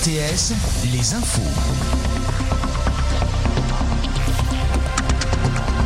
RTS, les infos.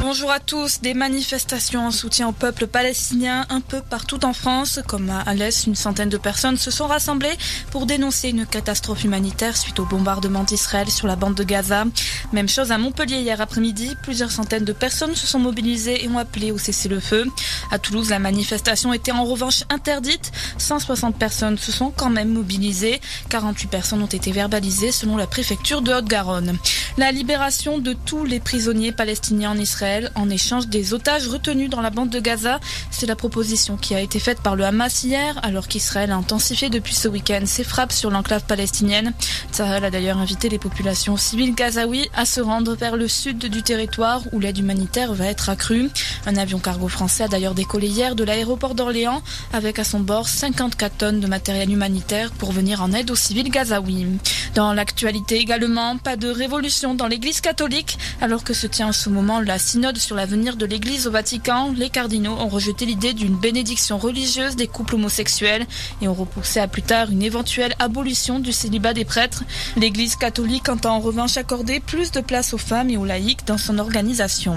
Bonjour à tous. Des manifestations en soutien au peuple palestinien un peu partout en France, comme à Alès, une centaine de personnes se sont rassemblées pour dénoncer une catastrophe humanitaire suite au bombardement d'Israël sur la bande de Gaza. Même chose à Montpellier hier après-midi. Plusieurs centaines de personnes se sont mobilisées et ont appelé au cessez-le-feu. À Toulouse, la manifestation était en revanche interdite. 160 personnes se sont quand même mobilisées. 48 personnes ont été verbalisées selon la préfecture de Haute-Garonne. La libération de tous les prisonniers palestiniens en Israël en échange des otages retenus dans la bande de Gaza. C'est la proposition qui a été faite par le Hamas hier, alors qu'Israël a intensifié depuis ce week-end ses frappes sur l'enclave palestinienne. Tsahal a d'ailleurs invité les populations civiles gazaouis à se rendre vers le sud du territoire où l'aide humanitaire va être accrue. Un avion cargo français a d'ailleurs décollé hier de l'aéroport d'Orléans avec à son bord 54 tonnes de matériel humanitaire pour venir en aide aux civils gazaouis. Dans l'actualité également, pas de révolution dans l'église catholique. Alors que se tient en ce moment la synode sur l'avenir de l'église au Vatican, les cardinaux ont rejeté l'idée d'une bénédiction religieuse des couples homosexuels et ont repoussé à plus tard une éventuelle abolition du célibat des prêtres. L'église catholique entend en revanche accorder plus de place aux femmes et aux laïcs dans son organisation.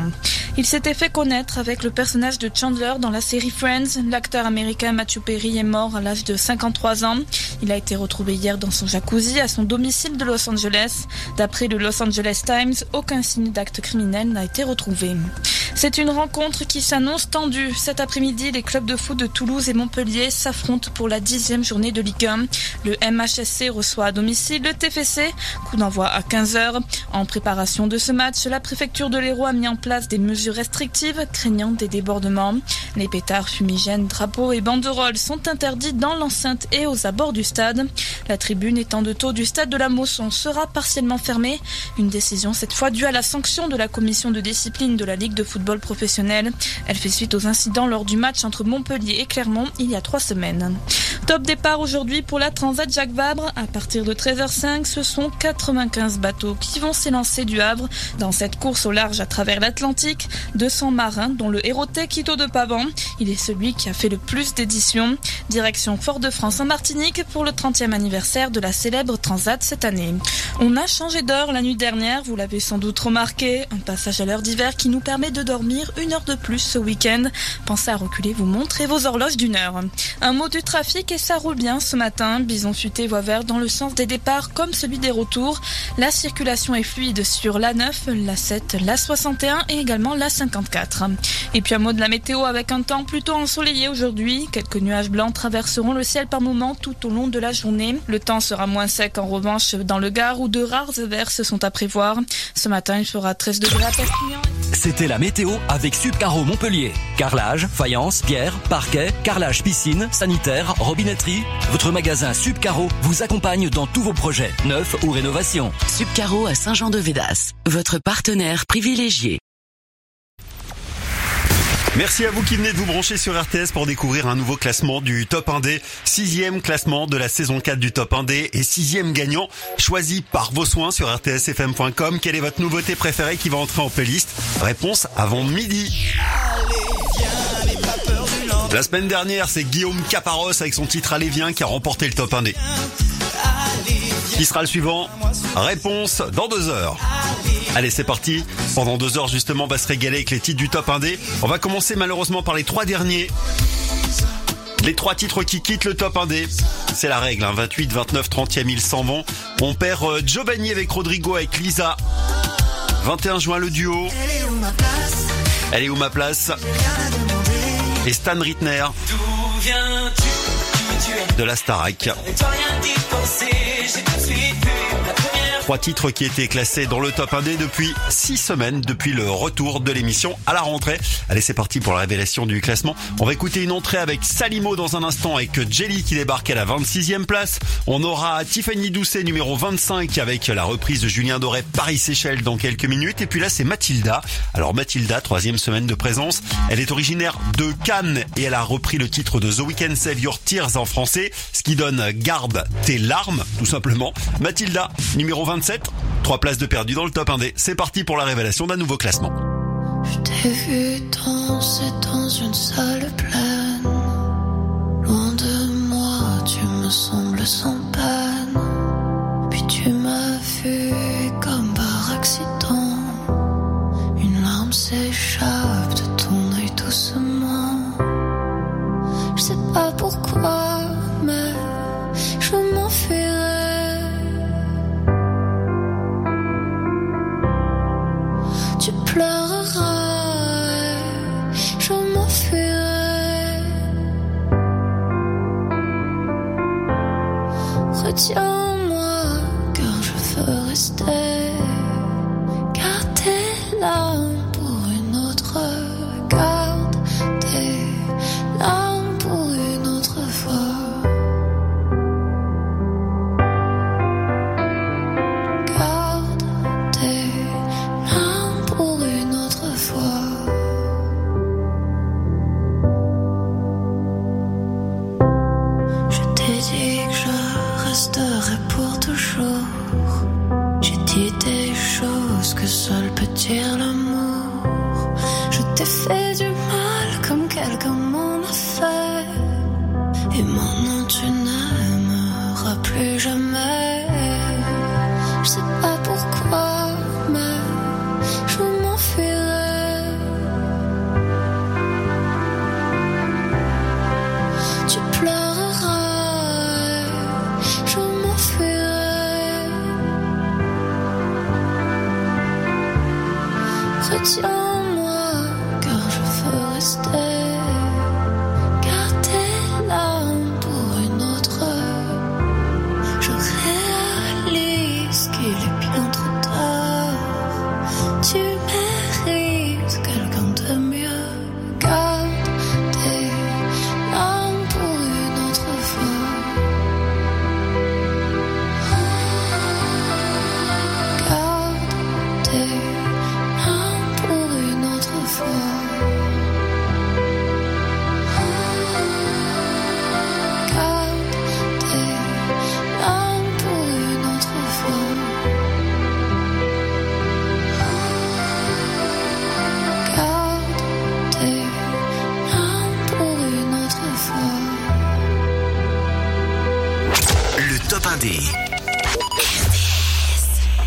Il s'était fait connaître avec le personnage de Chandler dans la série Friends. L'acteur américain Matthew Perry est mort à l'âge de 53 ans. Il a été retrouvé hier dans son jacuzzi à son domicile de Los Angeles. D'après le Los Angeles Times, aucun signe d'acte criminel n'a été retrouvé. C'est une rencontre qui s'annonce tendue. Cet après-midi, les clubs de foot de Toulouse et Montpellier s'affrontent pour la dixième journée de Ligue 1. Le MHSC reçoit à domicile le TFC. Coup d'envoi à 15h. En préparation de ce match, la préfecture de l'Hérault a mis en place des mesures restrictives craignant des débordements. Les pétards, fumigènes, drapeaux et banderoles sont interdits dans l'enceinte et aux abords du stade. La tribune étant de taux du stade de la Mosson sera partiellement fermée. Une décision cette fois due à la sanction de la commission de discipline de la Ligue de football professionnel. Elle fait suite aux incidents lors du match entre Montpellier et Clermont il y a trois semaines. Top départ aujourd'hui pour la Transat Jacques Vabre. À partir de 13h05, ce sont 95 bateaux qui vont s'élancer du Havre dans cette course au large à travers l'Atlantique. 200 marins, dont le Héroté Quito de Pavan. Il est celui qui a fait le plus d'éditions. Direction Fort-de-France en Martinique pour le 30e anniversaire de la célèbre Transat cette année. On a changé d'heure la nuit dernière, vous l'avez sans doute remarqué. Un passage à l'heure d'hiver qui nous permet de dormir une heure de plus ce week-end. Pensez à reculer vos montres et vos horloges d'une heure. Un mot du trafic et ça roule bien ce matin. Bison futé voie vert dans le sens des départs comme celui des retours. La circulation est fluide sur la 9, la 7, la 61 et également la 54. Et puis un mot de la météo avec un temps plutôt ensoleillé aujourd'hui. Quelques nuages blancs traverseront le ciel par moments tout au long de la journée. Le temps sera moins sec en revanche dans le Gard où de rares averses sont à prévoir. Ce matin, il fera 13 degrés à Perpignan. C'était la météo avec Subcaro Montpellier. Carrelage, faïence, pierre, parquet, carrelage piscine, sanitaire, robinetterie. Votre magasin Subcaro vous accompagne dans tous vos projets, neufs ou rénovations. Subcaro à Saint-Jean-de-Védas, votre partenaire privilégié. Merci à vous qui venez de vous brancher sur RTS pour découvrir un nouveau classement du Top 1D. Sixième classement de la saison 4 du Top 1D et sixième gagnant choisi par vos soins sur rtsfm.com. Quelle est votre nouveauté préférée qui va entrer en playlist? Réponse avant midi. La semaine dernière, c'est Guillaume Caparos avec son titre Allez viens qui a remporté le Top 1D. Qui sera le suivant Réponse dans deux heures. Allez, c'est parti. Pendant deux heures, justement, on va se régaler avec les titres du top 1D. On va commencer malheureusement par les trois derniers. Les trois titres qui quittent le top 1D. C'est la règle, hein. 28, 29, 30e, ils s'en vont. On perd euh, Giovanni avec Rodrigo, avec Lisa. 21 juin, le duo. Elle est où ma place Et Stan Rittner. De la Starac. Visite Trois titres qui étaient classés dans le top 1D depuis six semaines, depuis le retour de l'émission à la rentrée. Allez, c'est parti pour la révélation du classement. On va écouter une entrée avec Salimo dans un instant, avec Jelly qui débarque à la 26e place. On aura Tiffany Doucet numéro 25 avec la reprise de Julien Doré Paris-Séchelles dans quelques minutes. Et puis là, c'est Mathilda. Alors Mathilda, troisième semaine de présence. Elle est originaire de Cannes et elle a repris le titre de The Weeknd Save Your Tears en français, ce qui donne Garde tes larmes, tout simplement. Mathilda, numéro 25 27. Trois places de perdu dans le top 1D. C'est parti pour la révélation d'un nouveau classement. Je t'ai vu danser dans une salle pleine. Loin de moi, tu me sembles sans peine. vu comme par accident. Une larme s'échappe de ton œil doucement. Je sais pas pourquoi, 就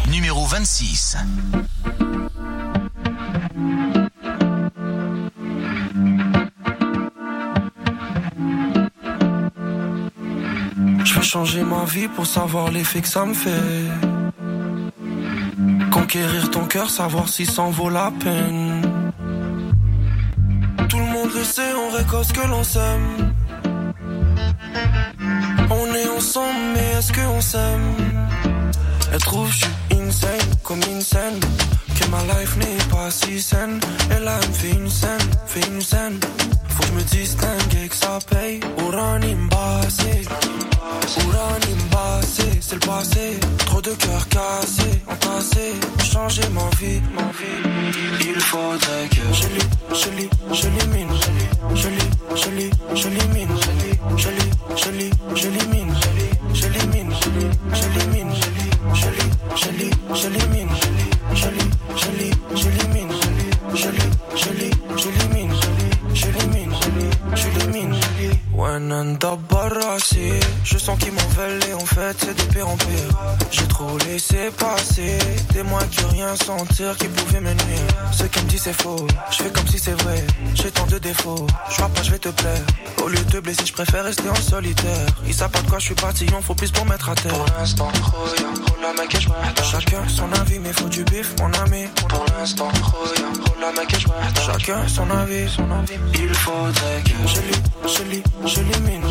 Numéro 26. Je veux changer ma vie pour savoir l'effet que ça me fait. Conquérir ton cœur, savoir si ça en vaut la peine. Tout le monde le sait, on récolte ce que l'on sème. On est ensemble, mais est-ce qu'on s'aime? Elle trouve que je suis insane, comme une scène. Que ma life n'est pas si saine. Elle me fait une scène, fait une scène. Faut que je me distingue et que ça paye. Oranimbassé, Oranimbassé, c'est le passé. Trop de cœurs cassés, entassés. Changer ma vie, ma vie. Il faudrait que je lis, je lis, je l'élimine. Je lis, je lis, je l'élimine. Je lis, je lis, je l'élimine. Je l'élimine, je lis, je l'élimine. Je lis, je lis, je l'élimine. Je lis, je lis, je l'élimine. Je je. Barrasé, je sens qu'ils m'en veulent et en fait c'est de pire en pire. J'ai trop laissé passer des mois qui rien sentir qui pouvaient me nuire. Ce qui me dit c'est faux, je fais comme si c'est vrai. J'ai tant de défauts, je vois pas je vais te plaire. Au lieu de te blesser, je préfère rester en solitaire. Ils savent pas de quoi je suis parti, on faut plus pour mettre à terre. Pour l'instant, Roya, roule la et je Chacun son avis, mais faut du bif, mon ami. Pour l'instant, Roya, roule la je Chacun son avis, son avis. Il faudrait que je lis, je lis, je l'élimine.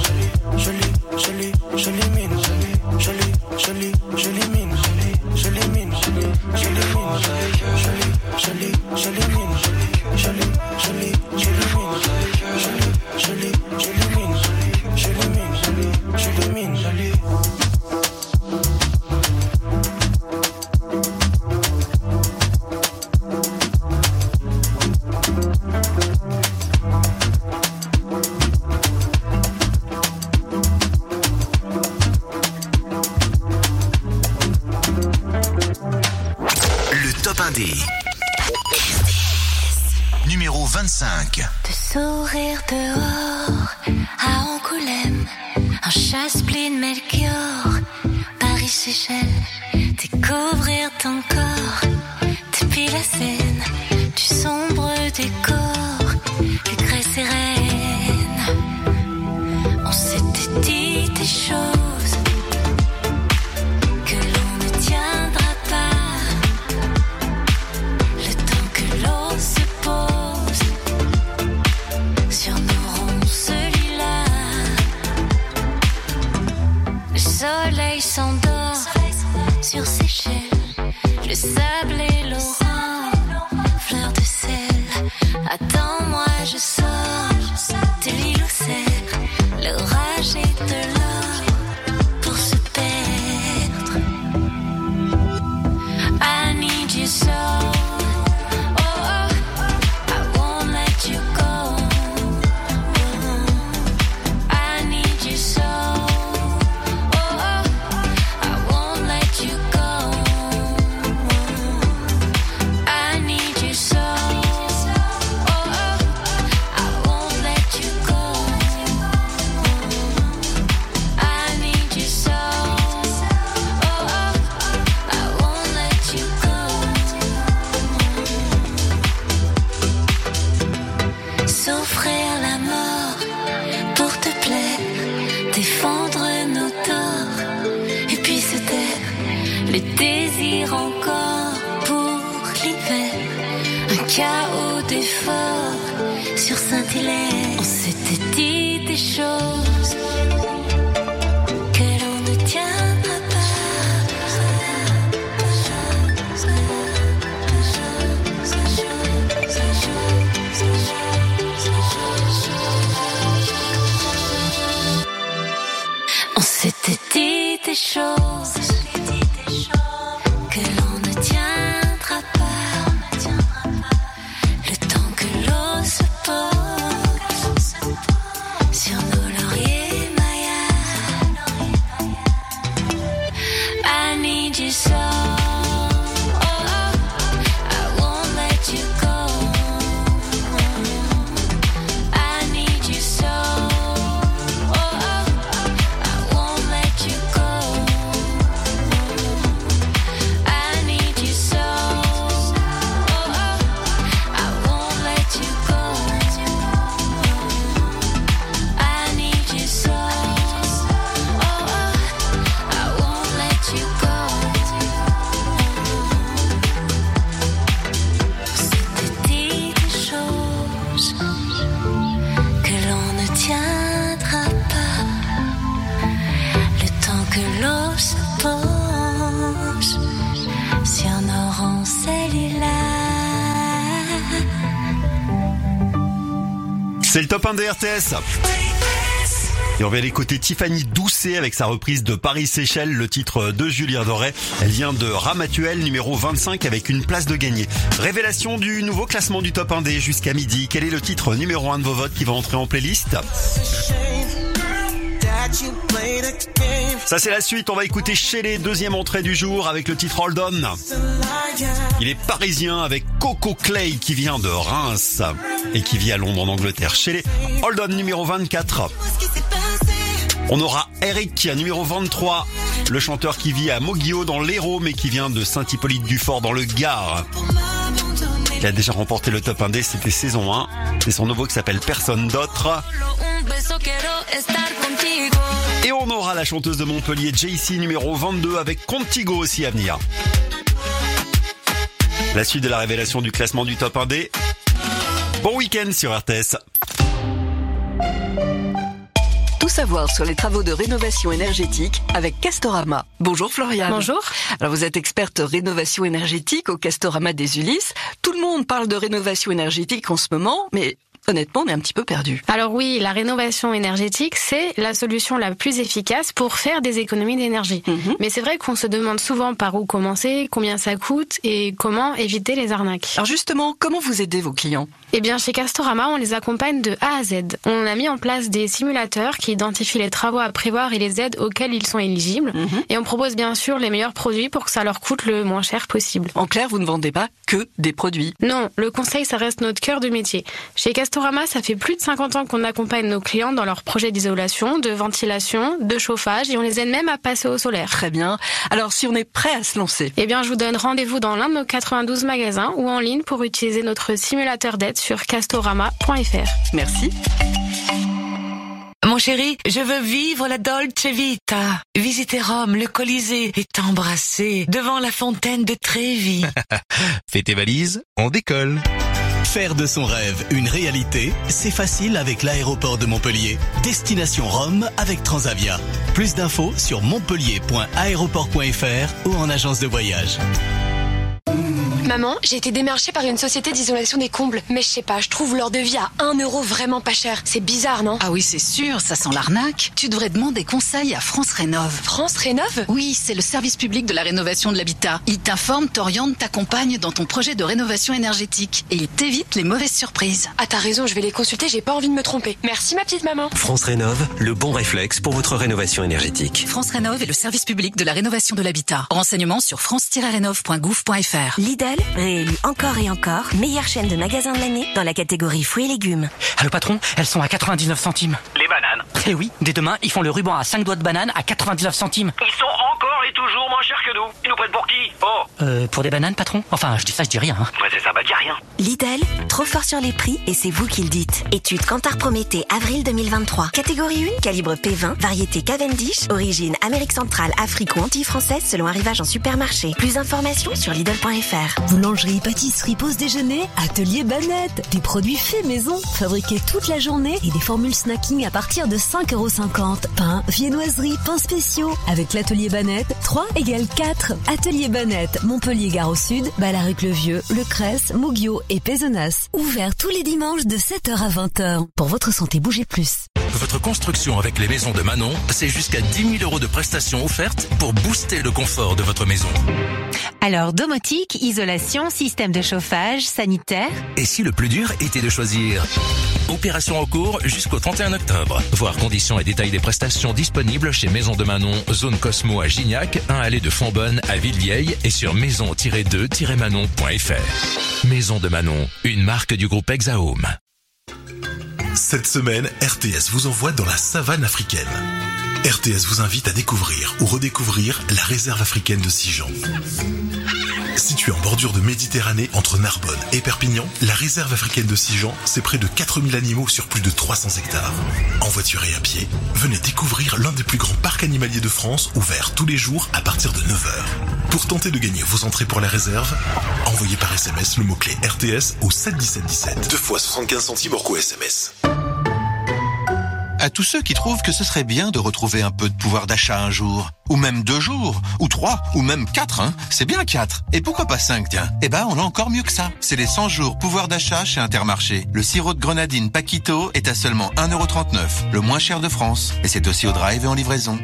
Je lis, je lis, je l'élimine. Je lis, je lis, je l'élimine. Je l'élimine, je l'élimine. Je lis, je lis, je l'élimine. Je lis, je lis, je l'élimine. Je lis, je lis, je l'élimine. Je l'élimine, je lis, je l'élimine. 5. De sourire dehors. Que l'on. On s'était dit des choses cellulaires. C'est le top 1 des RTS. Et on va aller Tiffany Doucet avec sa reprise de Paris-Séchelles, le titre de Julien Doré. Elle vient de Ramatuel, numéro 25, avec une place de gagné. Révélation du nouveau classement du top 1D jusqu'à midi. Quel est le titre numéro 1 de vos votes qui va entrer en playlist? Ça c'est la suite, on va écouter chez deuxième entrée du jour avec le titre Hold On. Il est parisien avec Coco Clay qui vient de Reims et qui vit à Londres en Angleterre. Chez les Hold On numéro 24. On aura Eric numéro 23, le chanteur qui vit à Moguio dans l'Hérault mais qui vient de Saint-Hippolyte-du-Fort dans le Gard. Il a déjà remporté le top 1D, c'était saison 1. C'est son nouveau qui s'appelle Personne d'autre. Et on aura la chanteuse de Montpellier, JC numéro 22 avec Contigo aussi à venir. La suite de la révélation du classement du top 1D. Bon week-end sur RTS. Tout savoir sur les travaux de rénovation énergétique avec Castorama. Bonjour Floriane. Bonjour. Alors vous êtes experte rénovation énergétique au Castorama des Ulysses. Tout le monde parle de rénovation énergétique en ce moment, mais honnêtement, on est un petit peu perdu. Alors oui, la rénovation énergétique, c'est la solution la plus efficace pour faire des économies d'énergie. Mhm. Mais c'est vrai qu'on se demande souvent par où commencer, combien ça coûte et comment éviter les arnaques. Alors justement, comment vous aidez vos clients? Eh bien, chez Castorama, on les accompagne de A à Z. On a mis en place des simulateurs qui identifient les travaux à prévoir et les aides auxquelles ils sont éligibles. Mhm. Et on propose bien sûr les meilleurs produits pour que ça leur coûte le moins cher possible. En clair, vous ne vendez pas que des produits. Non, le conseil, ça reste notre cœur de métier. Chez Castorama, Castorama, ça fait plus de 50 ans qu'on accompagne nos clients dans leurs projets d'isolation, de ventilation, de chauffage et on les aide même à passer au solaire. Très bien. Alors si on est prêt à se lancer Eh bien, je vous donne rendez-vous dans l'un de nos 92 magasins ou en ligne pour utiliser notre simulateur d'aide sur castorama.fr. Merci. Mon chéri, je veux vivre la Dolce Vita. Visiter Rome, le Colisée et t'embrasser devant la fontaine de Trévi. Fais tes valises, on décolle. Faire de son rêve une réalité, c'est facile avec l'aéroport de Montpellier. Destination Rome avec Transavia. Plus d'infos sur montpellier.aéroport.fr ou en agence de voyage. Maman, j'ai été démarchée par une société d'isolation des combles. Mais je sais pas, je trouve leur devis à 1 euro vraiment pas cher. C'est bizarre, non? Ah oui, c'est sûr, ça sent l'arnaque. Tu devrais demander conseil à France Rénov. France Rénov? Oui, c'est le service public de la rénovation de l'habitat. Ils t'informent, t'orientent, t'accompagnent dans ton projet de rénovation énergétique. Et ils t'évitent les mauvaises surprises. Ah, t'as raison, je vais les consulter, j'ai pas envie de me tromper. Merci ma petite maman. France Rénov, le bon réflexe pour votre rénovation énergétique. France Rénov est le service public de la rénovation de l'habitat. Renseignements sur france-rénov.gouv.fr. Lidl, réélu encore et encore, meilleure chaîne de magasins de l'année dans la catégorie fruits et légumes. Allô patron, elles sont à 99 centimes. Les bananes Eh oui, dès demain, ils font le ruban à 5 doigts de banane à 99 centimes. Ils sont encore et toujours moins chers que nous. Ils nous prennent pour qui? Oh Euh, pour des bananes patron? Enfin, je dis ça, je dis rien. Hein. Ouais, c'est ça, bah dis rien. Lidl, trop fort sur les prix et c'est vous qui le dites. Étude Cantar Prométhée, avril 2023. Catégorie 1, calibre P20, variété Cavendish, origine Amérique centrale, Afrique ou anti-française selon arrivage en supermarché. Plus d'informations sur Lidl.fr. Boulangerie, pâtisserie, pause déjeuner, atelier Banette. Des produits faits maison, fabriqués toute la journée et des formules snacking à partir de 5,50€. Pain, viennoiserie, pains spéciaux. Avec l'atelier Banette, 3 égale 4. Atelier Banette, Montpellier Gare au Sud, Balaruc le Vieux, Le Cresse, Mougio et Pézenas. Ouvert tous les dimanches de 7h à 20h. Pour votre santé, bougez plus. Votre construction avec les maisons de Manon, c'est jusqu'à 10 000 euros de prestations offertes pour booster le confort de votre maison. Alors, domotique, isolation, système de chauffage, sanitaire. Et si le plus dur était de choisir Opération en cours jusqu'au 31 octobre. Voir conditions et détails des prestations disponibles chez Maison de Manon, zone Cosmo à Gignac, 1 allée de Fonbonne à Villevieille et sur maison-2-manon.fr. Maison de Manon, une marque du groupe Exahome. Cette semaine, RTS vous envoie dans la savane africaine. RTS vous invite à découvrir ou redécouvrir la réserve africaine de Sijan. Située en bordure de Méditerranée entre Narbonne et Perpignan, la réserve africaine de Sijan, c'est près de 4000 animaux sur plus de 300 hectares. En voiture et à pied, venez découvrir l'un des plus grands parcs animaliers de France, ouvert tous les jours à partir de 9h. Pour tenter de gagner vos entrées pour la réserve, envoyez par SMS le mot-clé RTS au 71717. Deux fois 75 centimes hors SMS. À tous ceux qui trouvent que ce serait bien de retrouver un peu de pouvoir d'achat un jour, ou même deux jours, ou trois, ou même quatre, hein. C'est bien quatre. Et pourquoi pas cinq, tiens? Eh ben, on a encore mieux que ça. C'est les 100 jours pouvoir d'achat chez Intermarché. Le sirop de grenadine Paquito est à seulement 1,39€, le moins cher de France. Et c'est aussi au drive et en livraison.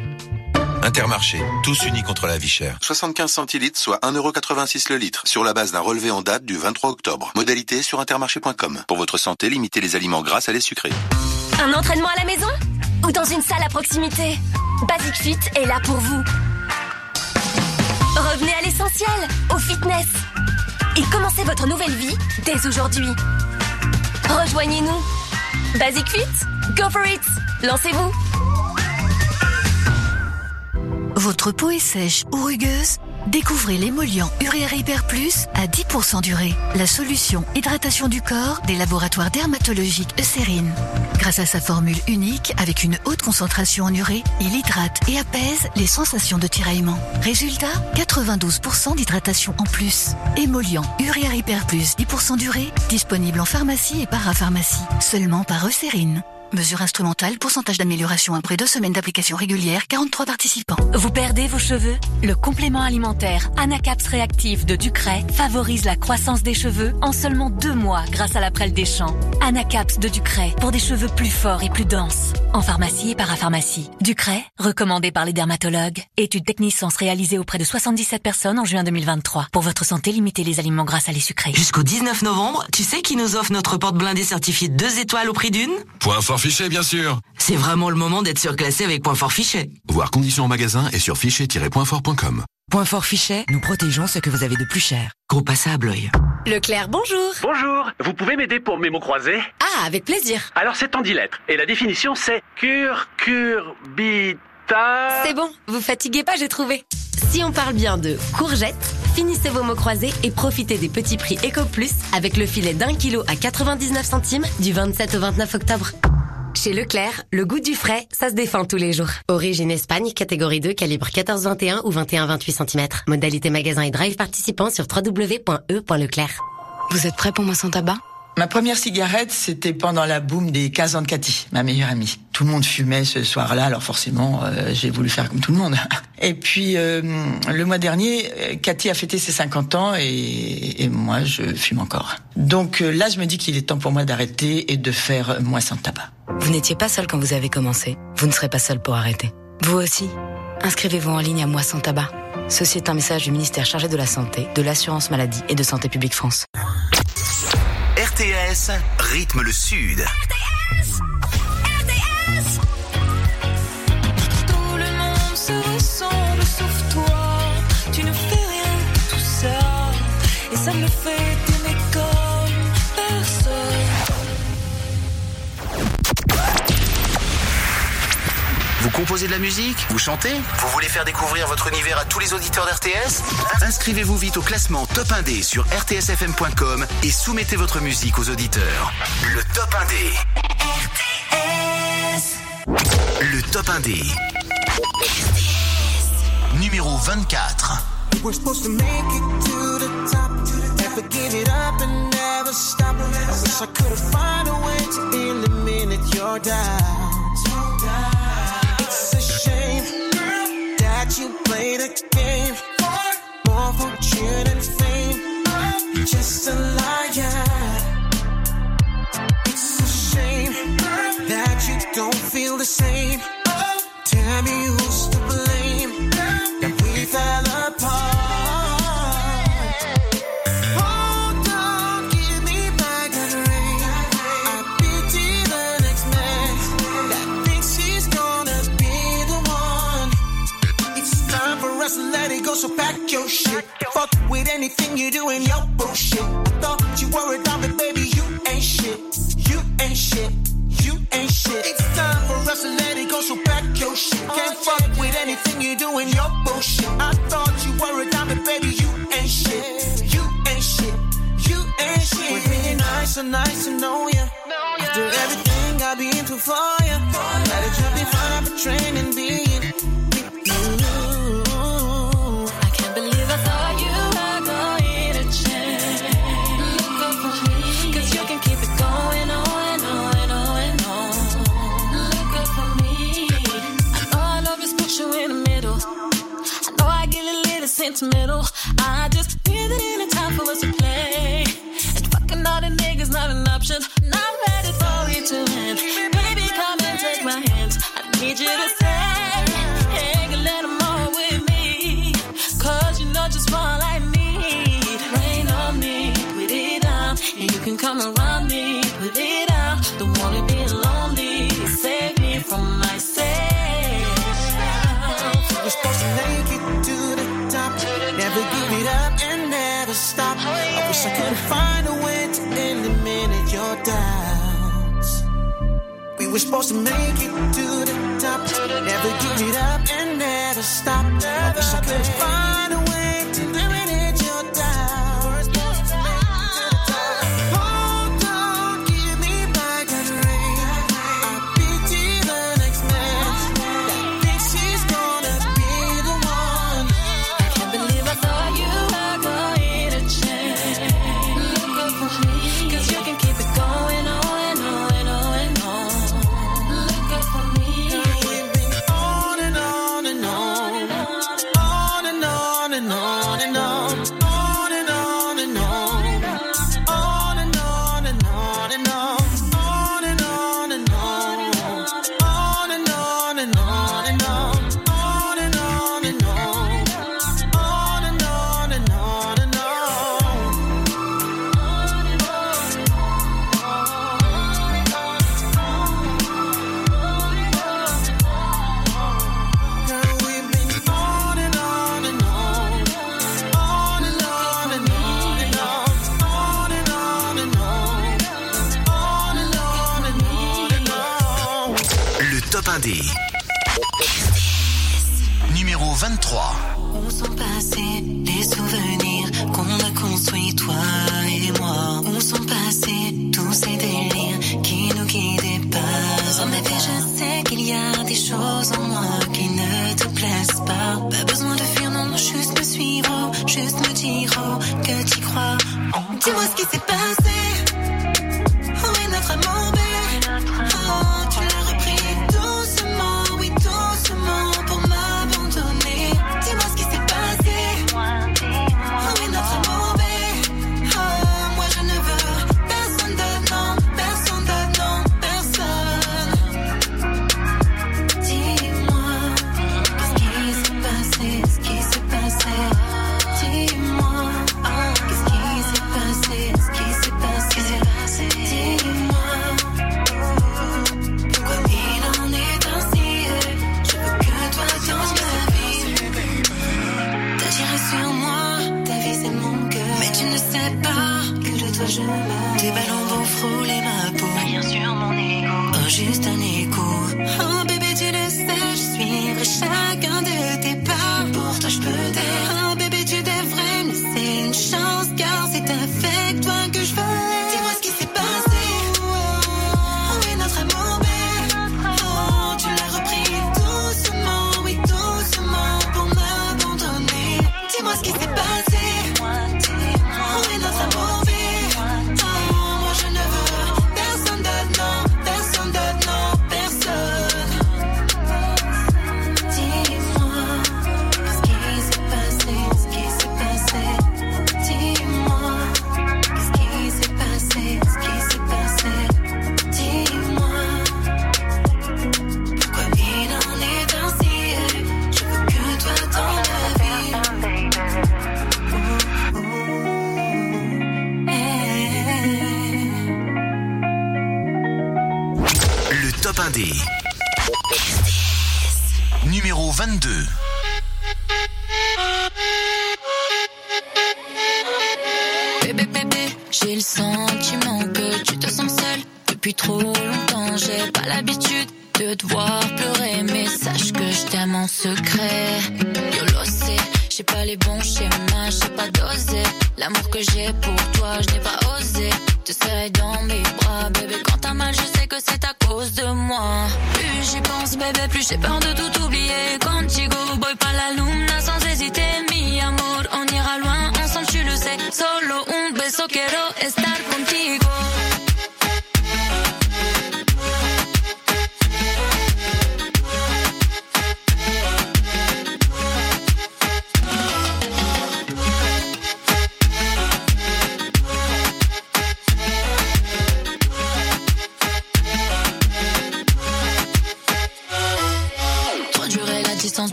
Intermarché, tous unis contre la vie chère. 75 centilitres, soit 1,86€ le litre, sur la base d'un relevé en date du 23 octobre. Modalité sur intermarché.com. Pour votre santé, limitez les aliments gras à les sucrés. Un entraînement à la maison Ou dans une salle à proximité? Basic Fit est là pour vous. Revenez à l'essentiel, au fitness. Et commencez votre nouvelle vie dès aujourd'hui. Rejoignez-nous. Basic Fit, go for it. Lancez-vous. Votre peau est sèche ou rugueuse Découvrez l'émollient Urea Hyper Plus à 10% d'urée. La solution hydratation du corps des laboratoires dermatologiques Eucérine. Grâce à sa formule unique avec une haute concentration en urée, il hydrate et apaise les sensations de tiraillement. Résultat 92% d'hydratation en plus. Émollient Urea Hyper Plus 10% d'urée, disponible en pharmacie et parapharmacie. Seulement par Eucérine. Mesure instrumentale, pourcentage d'amélioration après deux semaines d'application régulière, 43 participants. Vous perdez vos cheveux? Le complément alimentaire Anacaps Réactif de Ducret favorise la croissance des cheveux en seulement deux mois grâce à la prêle des champs. Anacaps de Ducret pour des cheveux plus forts et plus denses. En pharmacie et parapharmacie. Ducret, recommandé par les dermatologues. Étude Technisens réalisée auprès de 77 personnes en juin 2023. Pour votre santé, limitez les aliments gras à les sucrés. Jusqu'au 19 novembre, tu sais qui nous offre notre porte blindée certifiée 2 étoiles au prix d'une? Pour un forfait Fichet, bien sûr. C'est vraiment le moment d'être surclassé avec Point Fort Fichet. Voir conditions en magasin et sur fichet-pointfort.com. Point Fort Fichet, nous protégeons ce que vous avez de plus cher. Gros ça à Bloy. Leclerc, bonjour. Bonjour, vous pouvez m'aider pour mes mots croisés? Ah, avec plaisir. Alors c'est en 10 lettres, et la définition c'est curcurbita... C'est bon, vous fatiguez pas, j'ai trouvé. Si on parle bien de courgettes, finissez vos mots croisés et profitez des petits prix Eco Plus avec le filet d'un kilo à 99 centimes du 27 au 29 octobre. Chez Leclerc, le goût du frais, ça se défend tous les jours. Origine Espagne, catégorie 2, calibre 14-21 ou 21-28 cm. Modalité magasin et drive participant sur www.e.leclerc. Vous êtes prêt pour moi sans tabac? Ma première cigarette, c'était pendant la boom des 15 ans de Cathy, ma meilleure amie. Tout le monde fumait ce soir-là, alors forcément, euh, j'ai voulu faire comme tout le monde. Et puis, euh, le mois dernier, Cathy a fêté ses 50 ans et, et moi, je fume encore. Donc euh, là, je me dis qu'il est temps pour moi d'arrêter et de faire moins sans tabac. Vous n'étiez pas seul quand vous avez commencé. Vous ne serez pas seul pour arrêter. Vous aussi. Inscrivez-vous en ligne à Moi sans tabac. Ceci est un message du ministère chargé de la Santé, de l'Assurance Maladie et de Santé Publique France. RTS rythme le Sud. Tout le monde se ressemble sauf toi. Tu ne fais rien de tout ça. Et ça me fait composez de la musique Vous chantez Vous voulez faire découvrir votre univers à tous les auditeurs d'RTS Inscrivez-vous vite au classement Top 1D sur rtsfm.com et soumettez votre musique aux auditeurs. Le Top 1D. Le Top 1D. Numéro 24. We're supposed to make it to the top. Never give it up and never stop. I wish I could find a way to eliminate your doubts. It's a shame that you played a game for more fortune and fame. You're just a liar. It's a shame that you don't feel the same. Tell me who's so pack your shit. Fuck with anything you do in your bullshit. I thought you were a diamond, baby, you ain't shit. You ain't shit. You ain't shit. It's time for us to let it go, so pack your shit. Can't fuck with anything you do in your bullshit. I thought you were a diamond, baby, you ain't shit. You ain't shit. You ain't shit. We're being nice, so nice to know ya. After everything I've been through for ya, let it jump and find out the train and be a little were supposed to make it to the top. Never give it up and never stop. I wish I could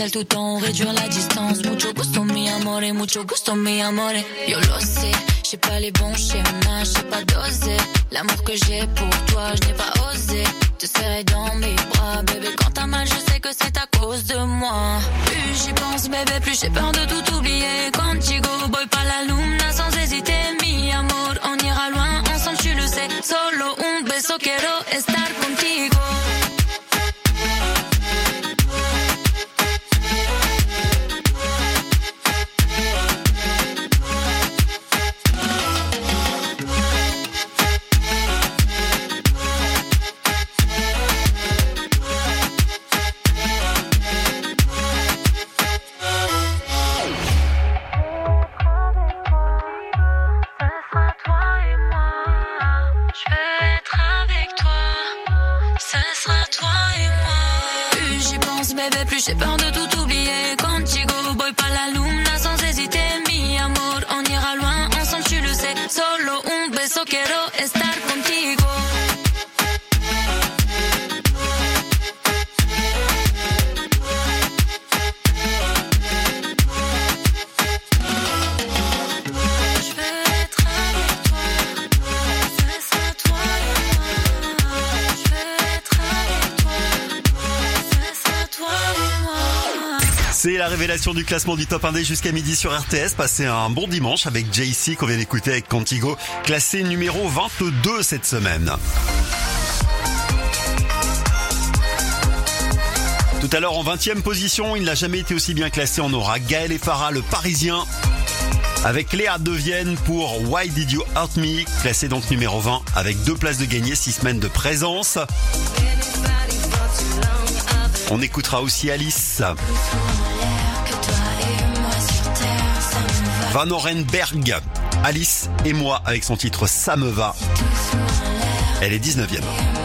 el tutón, réduire la distance. Mucho gusto, mi amore, mucho gusto, mi amore. Yo lo sé, j'ai pas les bons schémas, j'ai pas dosé. L'amour que j'ai pour toi, je n'ai pas osé. Te serrer dans mes bras, bébé, quand t'as mal, je sais que c'est à cause de moi. Plus j'y pense, bébé, plus j'ai peur de tout oublier. Contigo, boy, pa' la luna sans hésiter. Mi amor, on ira loin, ensemble, tu le sais. Solo un beso, quiero estar contigo. Du classement du top 1D jusqu'à midi sur RTS. Passez un bon dimanche avec JC qu'on vient d'écouter avec Contigo, classé numéro 22 cette semaine. Tout à l'heure en 20e position, il n'a jamais été aussi bien classé. On aura Gaël et Farah, le parisien, avec Léa de Vienne pour Why Did You Hurt Me, classé donc numéro 20 avec deux places de gagné, six semaines de présence. On écoutera aussi Alice. Van Orenberg, Alice et moi avec son titre Ça me va. Elle est 19e.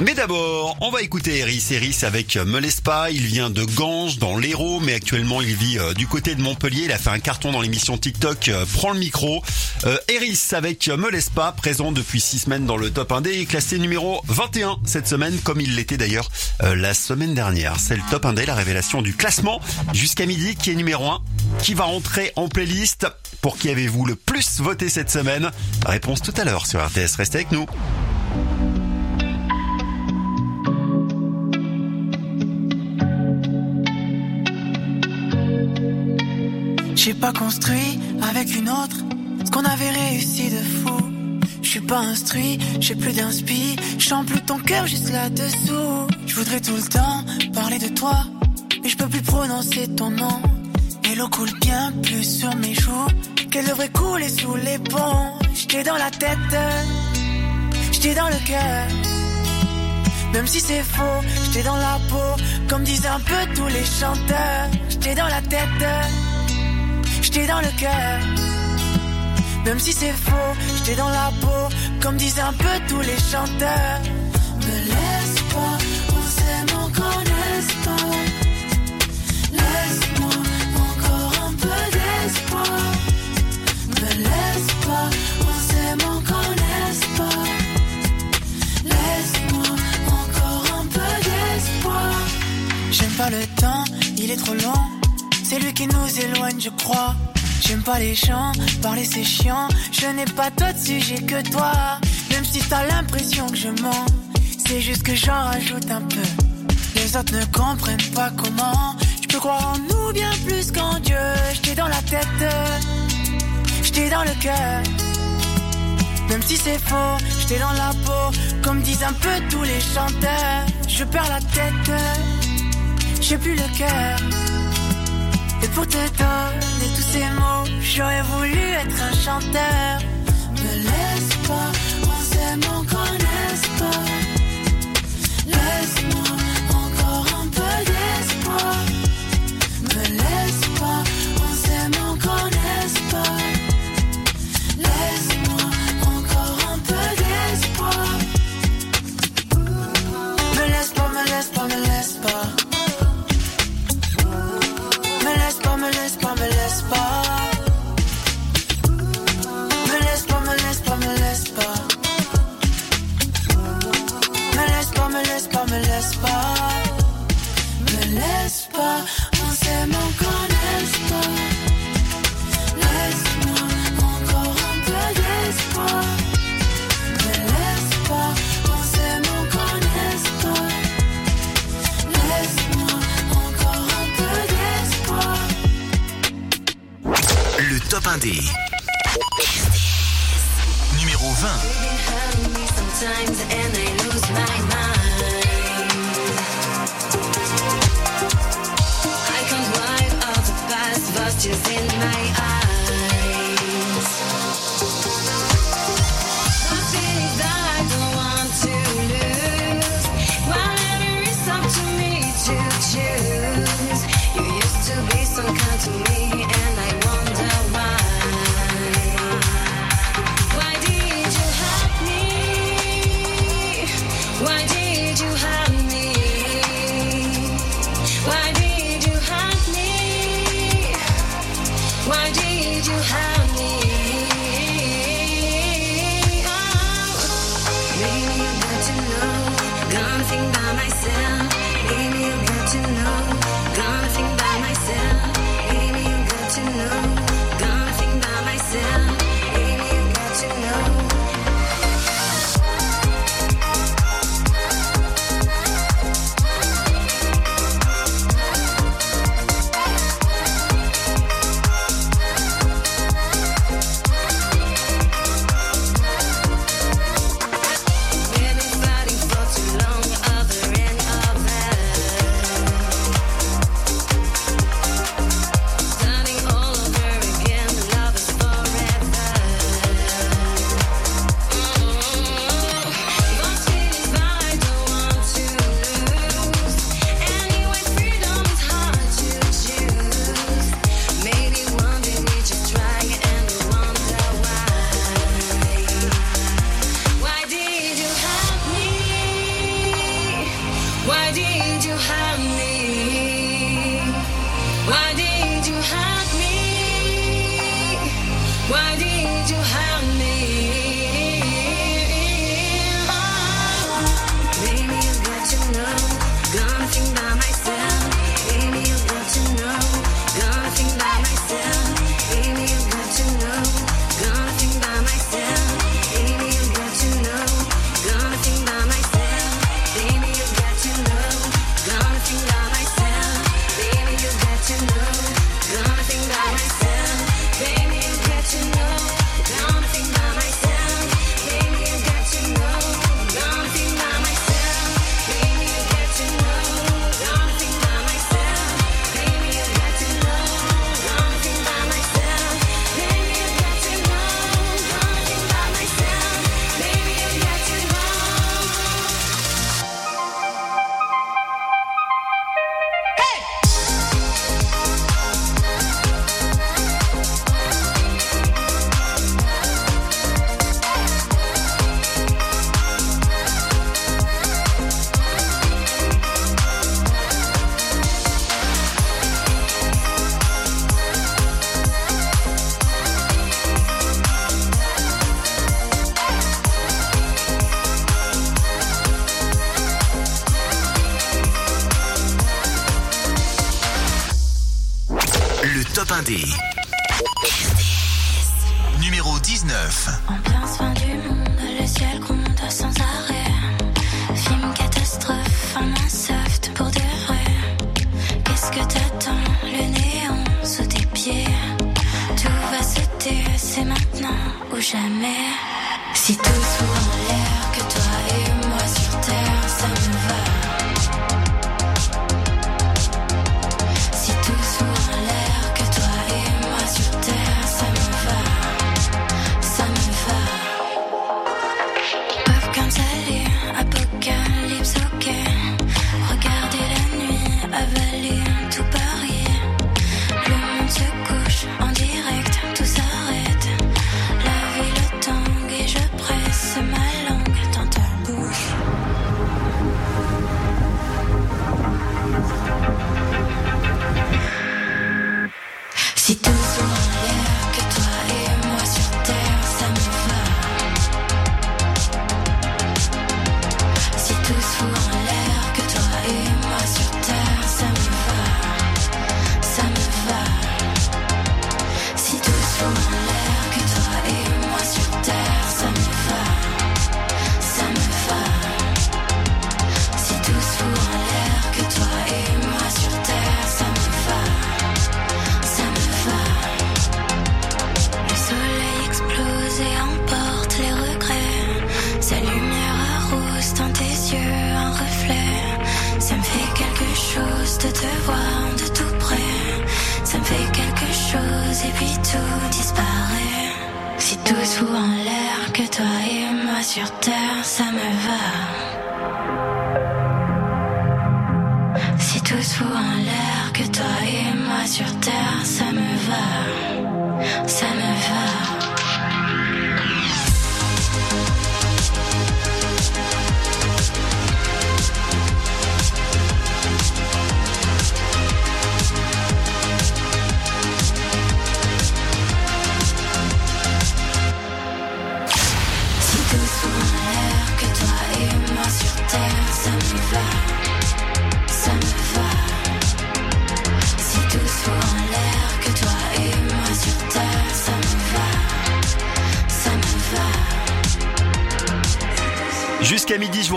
Mais d'abord, on va écouter Eris. Eris avec Melespa. Il vient de Ganges, dans l'Hérault, mais actuellement il vit euh, du côté de Montpellier. Il a fait un carton dans l'émission TikTok euh, Prends le micro. Euh, Eris avec Melespa, présent depuis 6 semaines dans le top 1D et classé numéro 21 cette semaine, comme il l'était d'ailleurs la semaine dernière. C'est le top 1D, la révélation du classement jusqu'à midi qui est numéro 1, qui va rentrer en playlist. Pour qui avez-vous le plus voté cette semaine? Réponse tout à l'heure sur RTS. Restez avec nous. J'ai pas construit avec une autre ce qu'on avait réussi de fou. Je suis pas instruit, j'ai plus d'inspi, chante plus ton cœur juste là-dessous. Je voudrais tout le temps parler de toi, mais je peux plus prononcer ton nom. Et l'eau coule bien plus sur mes joues qu'elle devrait couler sous les ponts. J'étais dans la tête, j'étais dans le cœur. Même si c'est faux, j'étais dans la peau, comme disent un peu tous les chanteurs. J'étais dans la tête j'étais dans le cœur. Même si c'est faux, j'étais dans la peau, comme disent un peu tous les chanteurs. Me laisse pas, on s'aime encore, laisse pas. Laisse-moi encore un peu d'espoir. Me laisse pas, on s'aime encore, laisse pas. Laisse-moi encore un peu d'espoir. J'aime pas le temps, il est trop long. C'est lui qui nous éloigne, je crois. J'aime pas les chants, parler c'est chiant. Je n'ai pas de sujet que toi. Même si t'as l'impression que je mens, c'est juste que j'en rajoute un peu. Les autres ne comprennent pas comment. Je peux croire en nous bien plus qu'en Dieu. J'étais dans la tête, j'étais dans le cœur. Même si c'est faux, j'étais dans la peau, comme disent un peu tous les chanteurs. Je perds la tête, j'ai plus le cœur. Et pour te donner tous ces mots, j'aurais voulu être un chanteur. Me laisse pas, on s'aime laisse pas. Pas, on s'aime encore, laisse pas? Laisse-moi encore un peu d'espoir. Me laisse pas, on s'aime encore, laisse pas? Laisse-moi encore un peu d'espoir. Le top 1D. Numéro 20.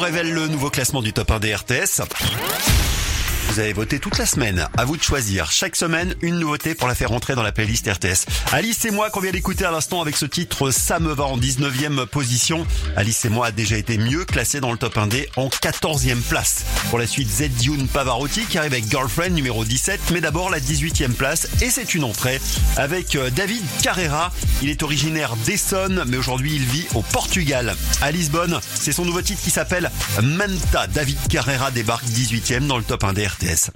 révèle le nouveau classement du top 1 des RTS. Vous avez voté toute la semaine. À vous de choisir. Chaque semaine, une nouveauté pour la faire rentrer dans la playlist RTS. Alice et moi qu'on vient d'écouter à l'instant avec ce titre Ça me va en 19e position. Alice et moi a déjà été mieux classé dans le top 1D en 14e place. Pour la suite, Z Youn Pavarotti qui arrive avec Girlfriend numéro 17, mais d'abord la 18e place et c'est une entrée avec euh, David Carrera il est originaire d'Essonne, mais aujourd'hui il vit au Portugal, à Lisbonne. C'est son nouveau titre qui s'appelle Manta. David Carrera débarque 18ème dans le top 1 des RTS.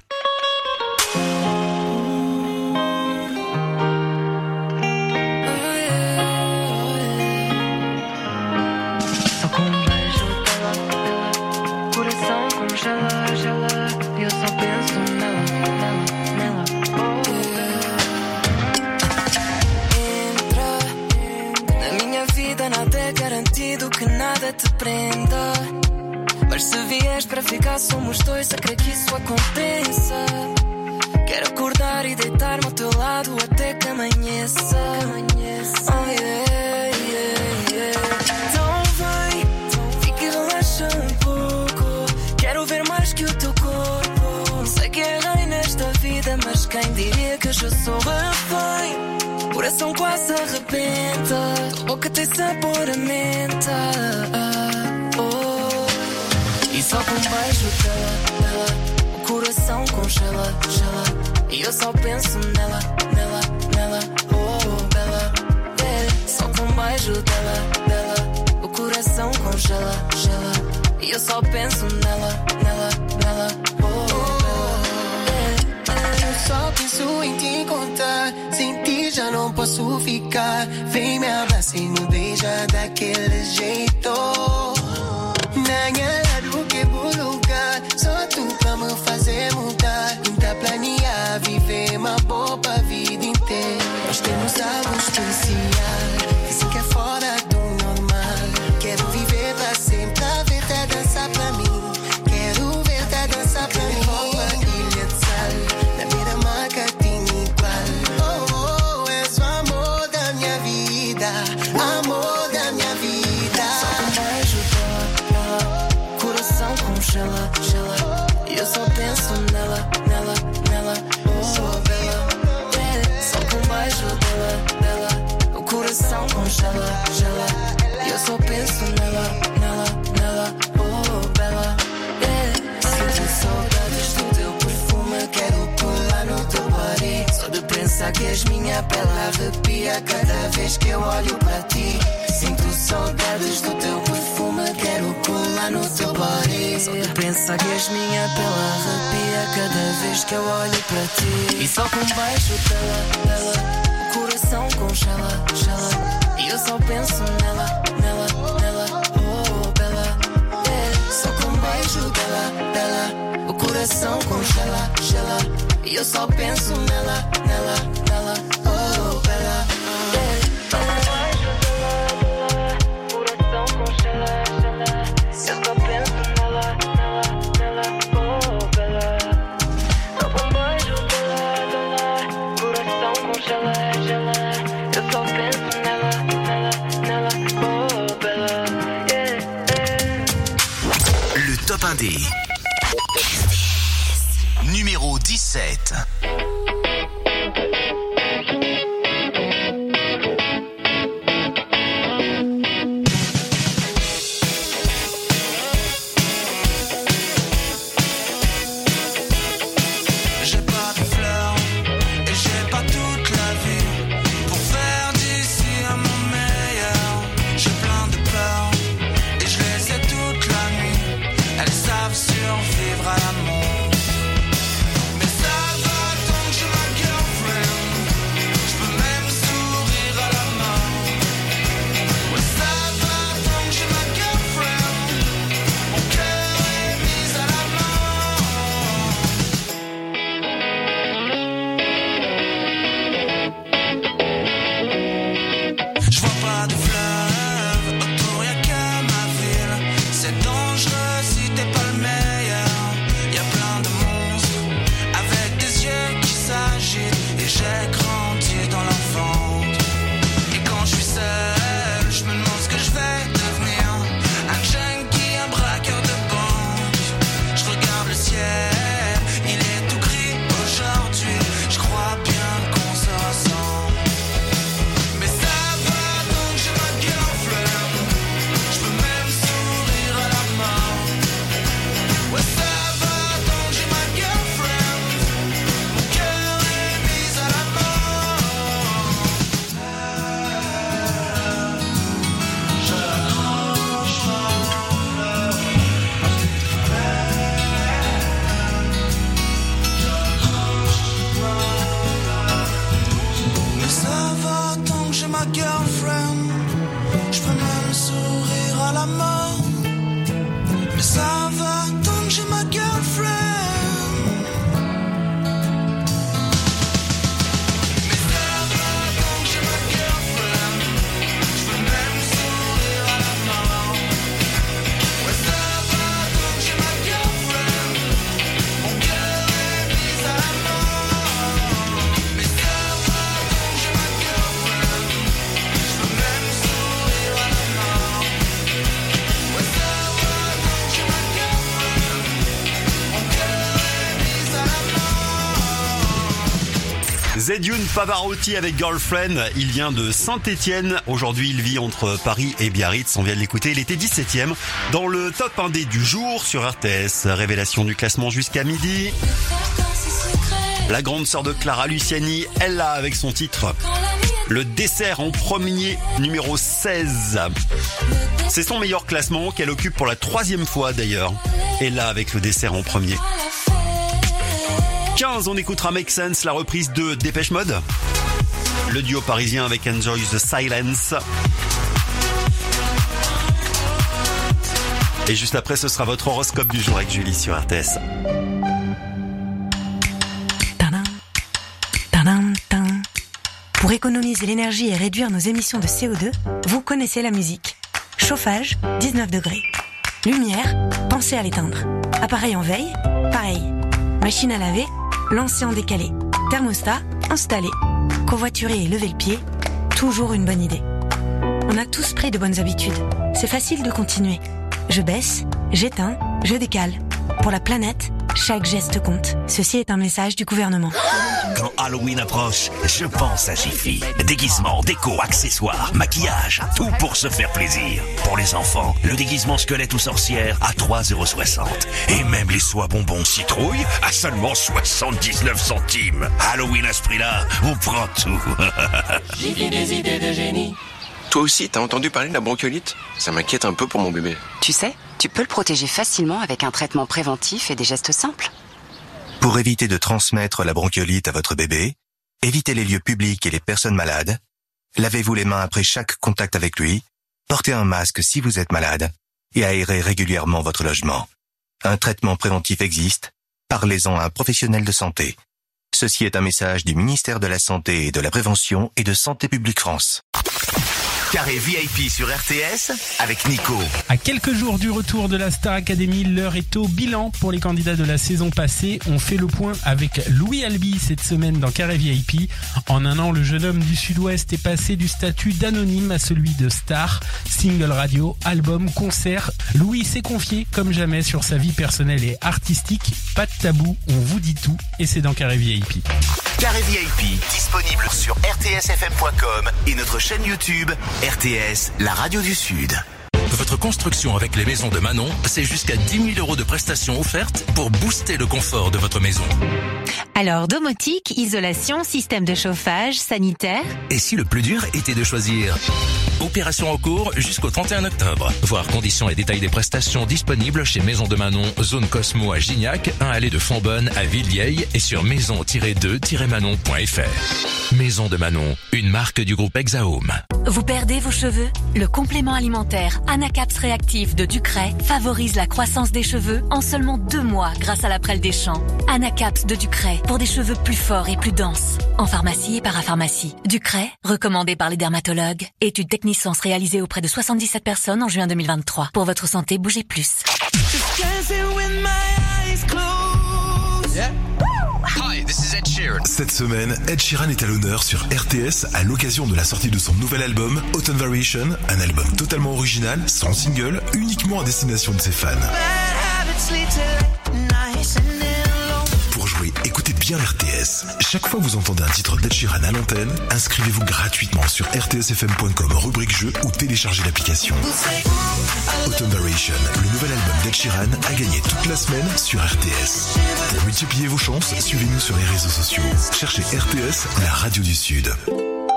Sheila, Sheila. E eu só penso nela, nela, nela. Oh, oh bela, yeah. É, só com um beijo dela, dela. O coração congela, gela. E eu só penso nela, nela, nela. Oh, oh bela, yeah. É, é. Eu só penso em te encontrar. Sem ti já não posso ficar. Vem me abraça e me beija daquele jeito. Nanha, que lugar. Só tu pra me fazer mudar uma boba a vida inteira. Nós temos algo específico. Sabes minha pele arrepia cada vez que eu olho para ti. Sinto saudades do teu perfume, quero colar no teu body. Só de pensar que és minha pele arrepia cada vez que eu olho para ti. E só com um beijo dela, dela, o coração congela, gela. E eu só penso nela, nela, nela, oh bela. Yeah. É. Só com um beijo dela, dela, o coração congela, gela. E eu só penso nela, nela, nela. say Pavarotti avec Girlfriend, il vient de Saint-Etienne. Aujourd'hui, il vit entre Paris et Biarritz. On vient de l'écouter. Il était 17ème dans le top 1D du jour sur RTS. Révélation du classement jusqu'à midi. La grande sœur de Clara Luciani, elle là avec son titre. Le dessert en premier, numéro 16. C'est son meilleur classement qu'elle occupe pour la troisième fois d'ailleurs. Et là avec le dessert en premier. 15, on écoutera Make Sense, la reprise de Dépêche Mode. Le duo parisien avec Enjoy the Silence. Et juste après, ce sera votre horoscope du jour avec Julie sur RTS. Pour économiser l'énergie et réduire nos émissions de CO2, vous connaissez la musique. Chauffage, 19 degrés. Lumière, pensez à l'éteindre. Appareil en veille, pareil. Machine à laver, lancez en décalé. Thermostat, installé. Covoiturer et lever le pied, toujours une bonne idée. On a tous pris de bonnes habitudes. C'est facile de continuer. Je baisse, j'éteins, je décale. Pour la planète, chaque geste compte. Ceci est un message du gouvernement. Quand Halloween approche, je pense à Jiffy. Déguisement, déco, accessoires, maquillage, tout pour se faire plaisir. Pour les enfants, le déguisement squelette ou sorcière à 3,60€. Et même les soies bonbons citrouille à seulement 79 centimes. Halloween à ce prix-là, on prend tout. Jiffy des idées de génie. Toi aussi, t'as entendu parler de la bronchiolite? Ça m'inquiète un peu pour mon bébé. Tu sais, tu peux le protéger facilement avec un traitement préventif et des gestes simples. Pour éviter de transmettre la bronchiolite à votre bébé, évitez les lieux publics et les personnes malades, lavez-vous les mains après chaque contact avec lui, portez un masque si vous êtes malade et aérez régulièrement votre logement. Un traitement préventif existe, parlez-en à un professionnel de santé. Ceci est un message du ministère de la Santé et de la Prévention et de Santé publique France. Carré VIP sur RTS avec Nico. À quelques jours du retour de la Star Academy, l'heure est au bilan pour les candidats de la saison passée. On fait le point avec Louis Albi cette semaine dans Carré VIP. En un an, le jeune homme du Sud-Ouest est passé du statut d'anonyme à celui de star. Single radio, album, concert. Louis s'est confié comme jamais sur sa vie personnelle et artistique. Pas de tabou, on vous dit tout et c'est dans Carré VIP. Carré VIP, disponible sur rtsfm.com et notre chaîne YouTube RTS, la radio du Sud. Votre construction avec les maisons de Manon, c'est jusqu'à 10 000 euros de prestations offertes pour booster le confort de votre maison. Alors, domotique, isolation, système de chauffage, sanitaire. Et si le plus dur était de choisir Opération en cours jusqu'au 31 octobre. Voir conditions et détails des prestations disponibles chez Maison de Manon, zone Cosmo à Gignac, 1 allée de Fonbonne à Villevieille et sur maison-2-manon.fr. Maison de Manon, une marque du groupe Exahome. Vous perdez vos cheveux? Le complément alimentaire Anacaps Réactif de Ducret favorise la croissance des cheveux en seulement deux mois grâce à la prêle des champs. Anacaps de Ducret pour des cheveux plus forts et plus denses. En pharmacie et parapharmacie. Ducret, recommandé par les dermatologues. Étude technicence réalisée auprès de 77 personnes en juin 2023. Pour votre santé, bougez plus. Hi, this is Ed Sheeran. Cette semaine, Ed Sheeran est à l'honneur sur RTS à l'occasion de la sortie de son nouvel album Autumn Variation, un album totalement original, sans single, uniquement à destination de ses fans. RTS. Chaque fois que vous entendez un titre d'Ed à l'antenne, inscrivez-vous gratuitement sur rtsfm.com rubrique jeu ou téléchargez l'application. Autumn Variation, le nouvel album d'Ed Sheeran, a gagné toute la semaine sur RTS. Pour multiplier vos chances, suivez-nous sur les réseaux sociaux. Cherchez RTS, la radio du Sud.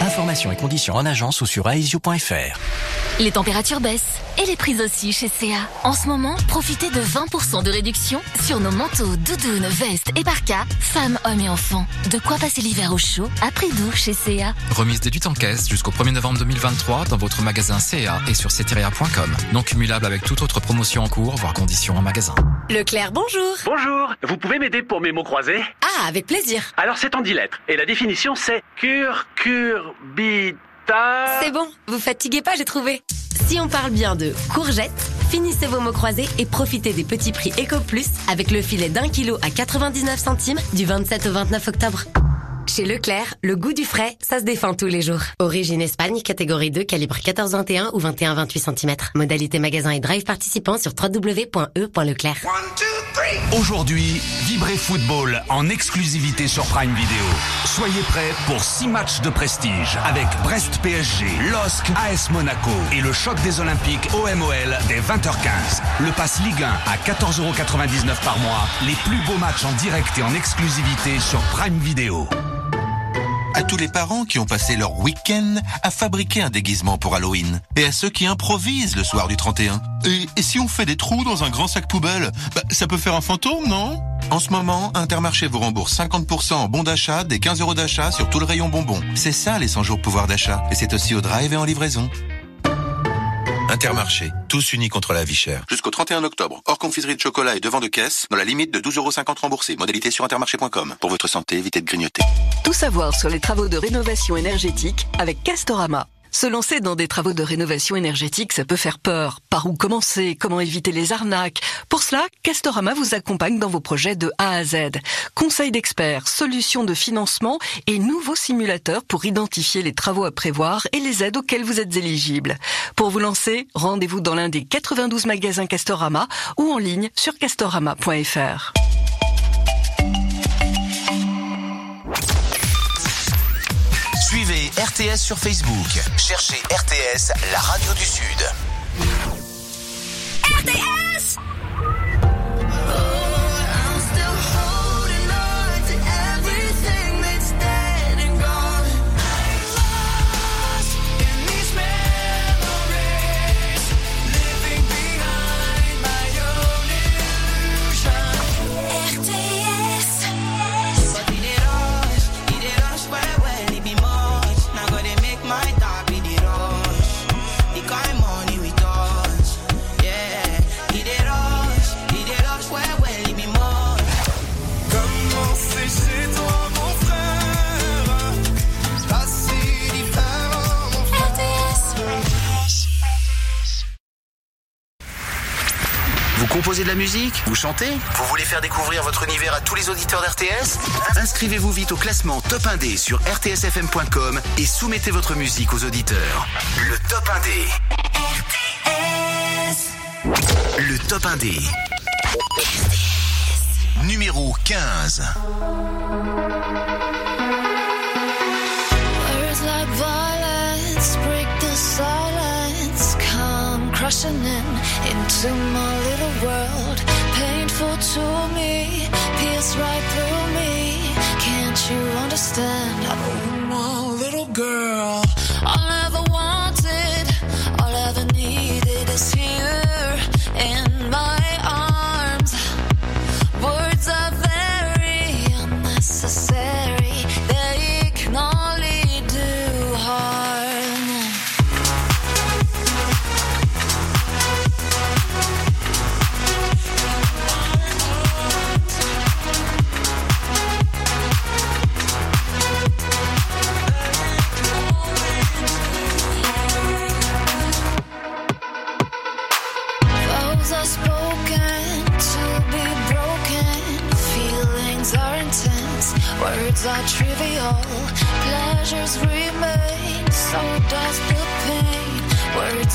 Informations et conditions en agence ou sur aesio.fr. Les températures baissent et les prix aussi chez CA. En ce moment, profitez de 20% de réduction sur nos manteaux, doudounes, vestes et parkas, femmes, hommes et enfants. De quoi passer l'hiver au chaud à prix doux chez CA. Remise déduite en caisse jusqu'au 1er novembre 2023 dans votre magasin CA et sur ceteria.com. Non cumulable avec toute autre promotion en cours, voire conditions en magasin. Leclerc, bonjour. Bonjour, vous pouvez m'aider pour mes mots croisés? Ah, avec plaisir. Alors c'est en 10 lettres, et la définition c'est cure, cure, C'est bon, vous fatiguez pas, j'ai trouvé. Si on parle bien de courgettes, finissez vos mots croisés et profitez des petits prix Eco Plus avec le filet d'un kilo à 99 centimes du 27 au 29 octobre. Chez Leclerc, le goût du frais, ça se défend tous les jours. Origine Espagne, catégorie 2, calibre 14-21 ou 21-28 cm. Modalité magasin et drive participant sur www.e.leclerc. Aujourd'hui, vibrez football en exclusivité sur Prime Video. Soyez prêts pour 6 matchs de prestige avec Brest PSG, LOSC, AS Monaco et le choc des Olympiques OMOL dès 20h15. Le pass Ligue 1 à 14,99€ par mois. Les plus beaux matchs en direct et en exclusivité sur Prime Video. À tous les parents qui ont passé leur week-end à fabriquer un déguisement pour Halloween. Et à ceux qui improvisent le soir du 31. Et, si on fait des trous dans un grand sac poubelle bah, Ça peut faire un fantôme, non? En ce moment, Intermarché vous rembourse 50% en bon d'achat des 15 euros d'achat sur tout le rayon bonbons. C'est ça les 100 jours pouvoir d'achat. Et c'est aussi au drive et en livraison. Intermarché, tous unis contre la vie chère. Jusqu'au 31 octobre, hors confiserie de chocolat et devant de caisse, dans la limite de 12,50€ remboursés. Modalité sur intermarché.com. Pour votre santé, évitez de grignoter. Tout savoir sur les travaux de rénovation énergétique avec Castorama. Se lancer dans des travaux de rénovation énergétique, ça peut faire peur. Par où commencer? Comment éviter les arnaques? Pour cela, Castorama vous accompagne dans vos projets de A à Z. Conseils d'experts, solutions de financement et nouveaux simulateurs pour identifier les travaux à prévoir et les aides auxquelles vous êtes éligible. Pour vous lancer, rendez-vous dans l'un des 92 magasins Castorama ou en ligne sur castorama.fr. RTS sur Facebook. Cherchez RTS, la radio du Sud. RTS composez de la musique Vous chantez Vous voulez faire découvrir votre univers à tous les auditeurs d'RTS Inscrivez-vous vite au classement Top 1D sur rtsfm.com et soumettez votre musique aux auditeurs. Le Top 1D. Le Top 1D. Numéro 15.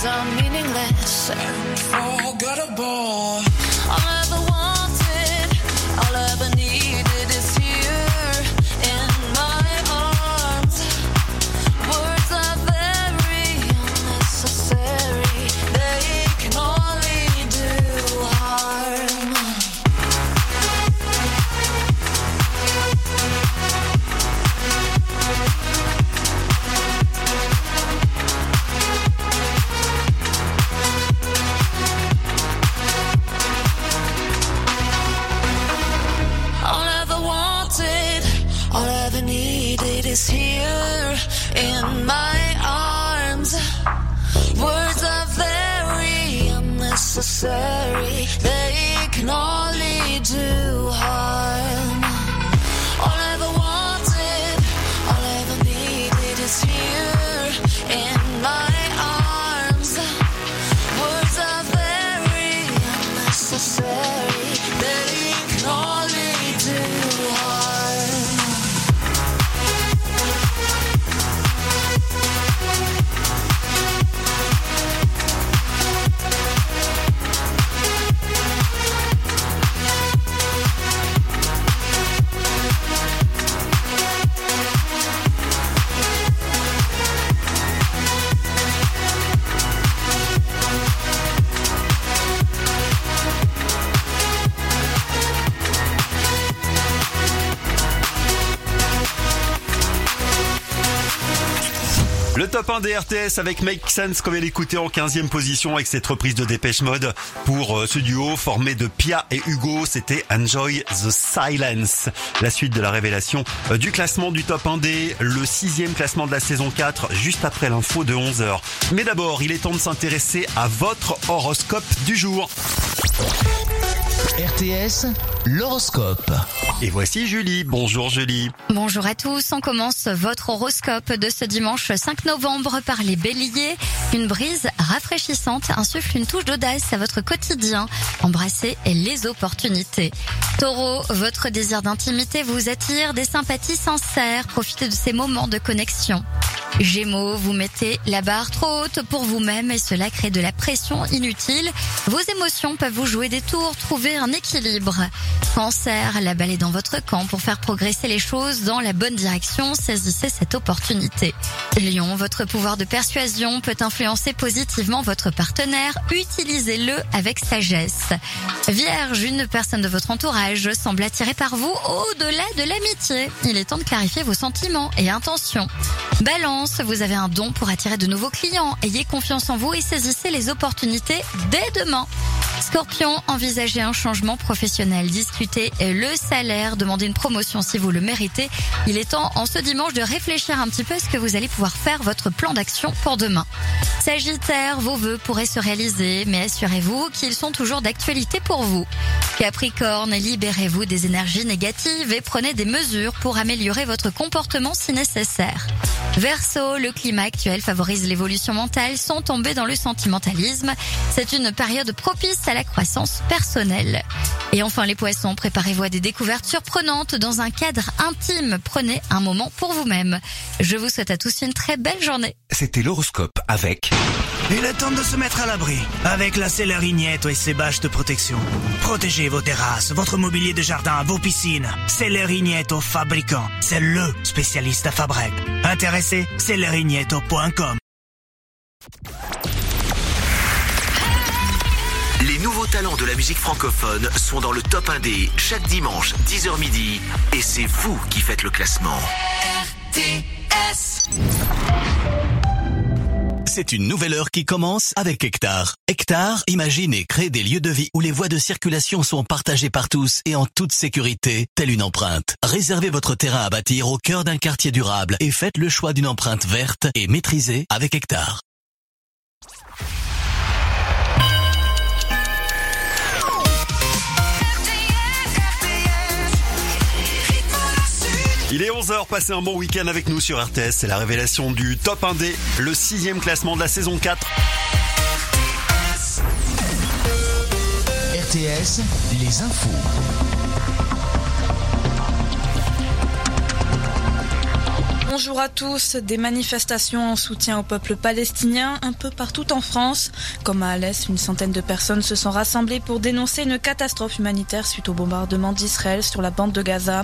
Are meaningless and forgettable. Top 1 des RTS avec Make Sense comme elle écoutait en 15e position avec cette reprise de Dépêche Mode pour euh, ce duo formé de Pia et Hugo, c'était Enjoy the Silence. La suite de la révélation euh, du classement du top 1D, le sixième classement de la saison 4 juste après l'info de 11h. Mais d'abord, il est temps de s'intéresser à votre horoscope du jour. RTS, l'horoscope. Et voici Julie. Bonjour Julie. Bonjour à tous. On commence votre horoscope de ce dimanche 5 novembre par les béliers. Une brise rafraîchissante insuffle une touche d'audace à votre quotidien. Embrassez les opportunités. Taureau, votre désir d'intimité vous attire des sympathies sincères. Profitez de ces moments de connexion. Gémeaux, vous mettez la barre trop haute pour vous-même et cela crée de la pression inutile. Vos émotions peuvent vous jouer des tours, trouver un équilibre. Cancer, la balle est dans votre camp pour faire progresser les choses dans la bonne direction. Saisissez cette opportunité. Lion, votre pouvoir de persuasion peut influencer positivement votre partenaire. Utilisez-le avec sagesse. Vierge, une personne de votre entourage semble attirée par vous au-delà de l'amitié. Il est temps de clarifier vos sentiments et intentions. Balance, vous avez un don pour attirer de nouveaux clients. Ayez confiance en vous et saisissez les opportunités dès demain. Scorpion, envisagez un changement professionnel, discutez le salaire, demandez une promotion si vous le méritez. Il est temps en ce dimanche de réfléchir un petit peu à ce que vous allez pouvoir faire votre plan d'action pour demain. Sagittaire, vos vœux pourraient se réaliser, mais assurez-vous qu'ils sont toujours d'actualité pour vous. Capricorne, libérez-vous des énergies négatives et prenez des mesures pour améliorer votre comportement si nécessaire. Verseau, le climat actuel favorise l'évolution mentale sans tomber dans le sentimentalisme. C'est une période propice à la croissance personnelle. Et enfin les poissons, préparez-vous à des découvertes surprenantes dans un cadre intime. Prenez un moment pour vous-même. Je vous souhaite à tous une très belle journée. C'était l'horoscope avec... Il est temps de se mettre à l'abri avec la Célérignette et ses bâches de protection. Protégez vos terrasses, votre mobilier de jardin, vos piscines. Célérignette au fabricant. C'est LE spécialiste à Fabrec. Intéressé Célérignetto.com Les nouveaux talents de la musique francophone sont dans le top 1D chaque dimanche 10h midi et c'est vous qui faites le classement. RTS. C'est une nouvelle heure qui commence avec Hectare. Hectare imagine et crée des lieux de vie où les voies de circulation sont partagées par tous et en toute sécurité, telle une empreinte. Réservez votre terrain à bâtir au cœur d'un quartier durable et faites le choix d'une empreinte verte et maîtrisée avec Hectare. Il est 11h, passez un bon week-end avec nous sur RTS. C'est la révélation du top 1D, le sixième classement de la saison 4. RTS, les infos. Bonjour à tous. Des manifestations en soutien au peuple palestinien un peu partout en France. Comme à Alès, une centaine de personnes se sont rassemblées pour dénoncer une catastrophe humanitaire suite au bombardement d'Israël sur la bande de Gaza.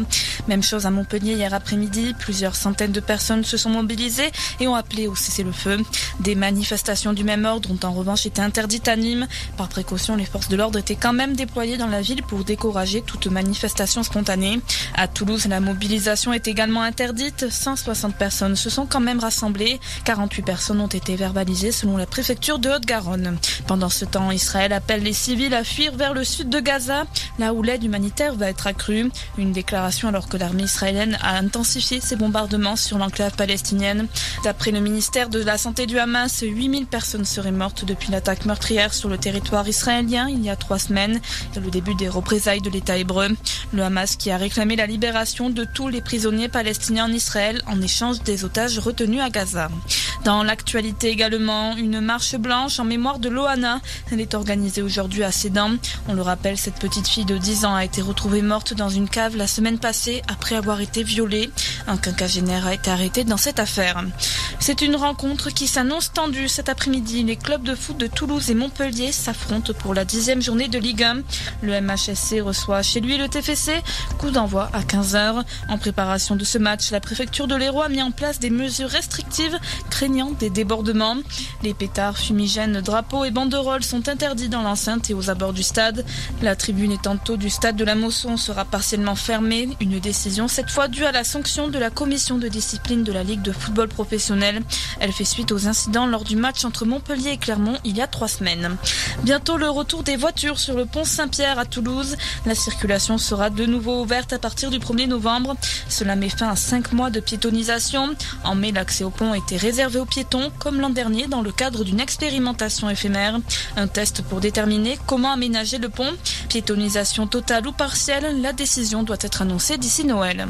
Même chose à Montpellier hier après-midi. Plusieurs centaines de personnes se sont mobilisées et ont appelé au cessez-le-feu. Des manifestations du même ordre ont en revanche été interdites à Nîmes. Par précaution, les forces de l'ordre étaient quand même déployées dans la ville pour décourager toute manifestation spontanée. À Toulouse, la mobilisation est également interdite. 160 personnes se sont quand même rassemblées. 48 personnes ont été verbalisées selon la préfecture de Haute-Garonne. Pendant ce temps, Israël appelle les civils à fuir vers le sud de Gaza, là où l'aide humanitaire va être accrue. Une déclaration alors que l'armée israélienne a intensifié ses bombardements sur l'enclave palestinienne. D'après le ministère de la Santé du Hamas, 8000 personnes seraient mortes depuis l'attaque meurtrière sur le territoire israélien il y a trois semaines le début des représailles de l'État hébreu. Le Hamas qui a réclamé la libération de tous les prisonniers palestiniens en Israël en échange des otages retenus à Gaza. Dans l'actualité également, une marche blanche en mémoire de Loana. Elle est organisée aujourd'hui à Sedan. On le rappelle, cette petite fille de 10 ans a été retrouvée morte dans une cave la semaine passée après avoir été violée. Un quinquagénaire a été arrêté dans cette affaire. C'est une rencontre qui s'annonce tendue cet après-midi. Les clubs de foot de Toulouse et Montpellier s'affrontent pour la dixième journée de Ligue 1. Le MHSC reçoit chez lui le TFC. Coup d'envoi à 15h. En préparation de ce match, la préfecture de l'Hérault a mis en place des mesures restrictives craignant des débordements. Les pétards, fumigènes, drapeaux et banderoles sont interdits dans l'enceinte et aux abords du stade. La tribune étant tôt du stade de la Mosson sera partiellement fermée. Une décision cette fois due à la sanction de la commission de discipline de la Ligue de football professionnel. Elle fait suite aux incidents lors du match entre Montpellier et Clermont il y a trois semaines. Bientôt le retour des voitures sur le pont Saint-Pierre à Toulouse. La circulation sera de nouveau ouverte à partir du 1er novembre. Cela met fin à cinq mois de piétonisation. En mai, l'accès au pont était réservé aux piétons, comme l'an dernier dans le cadre d'une expérimentation éphémère. Un test pour déterminer comment aménager le pont. Piétonisation totale ou partielle, la décision doit être annoncée d'ici Noël.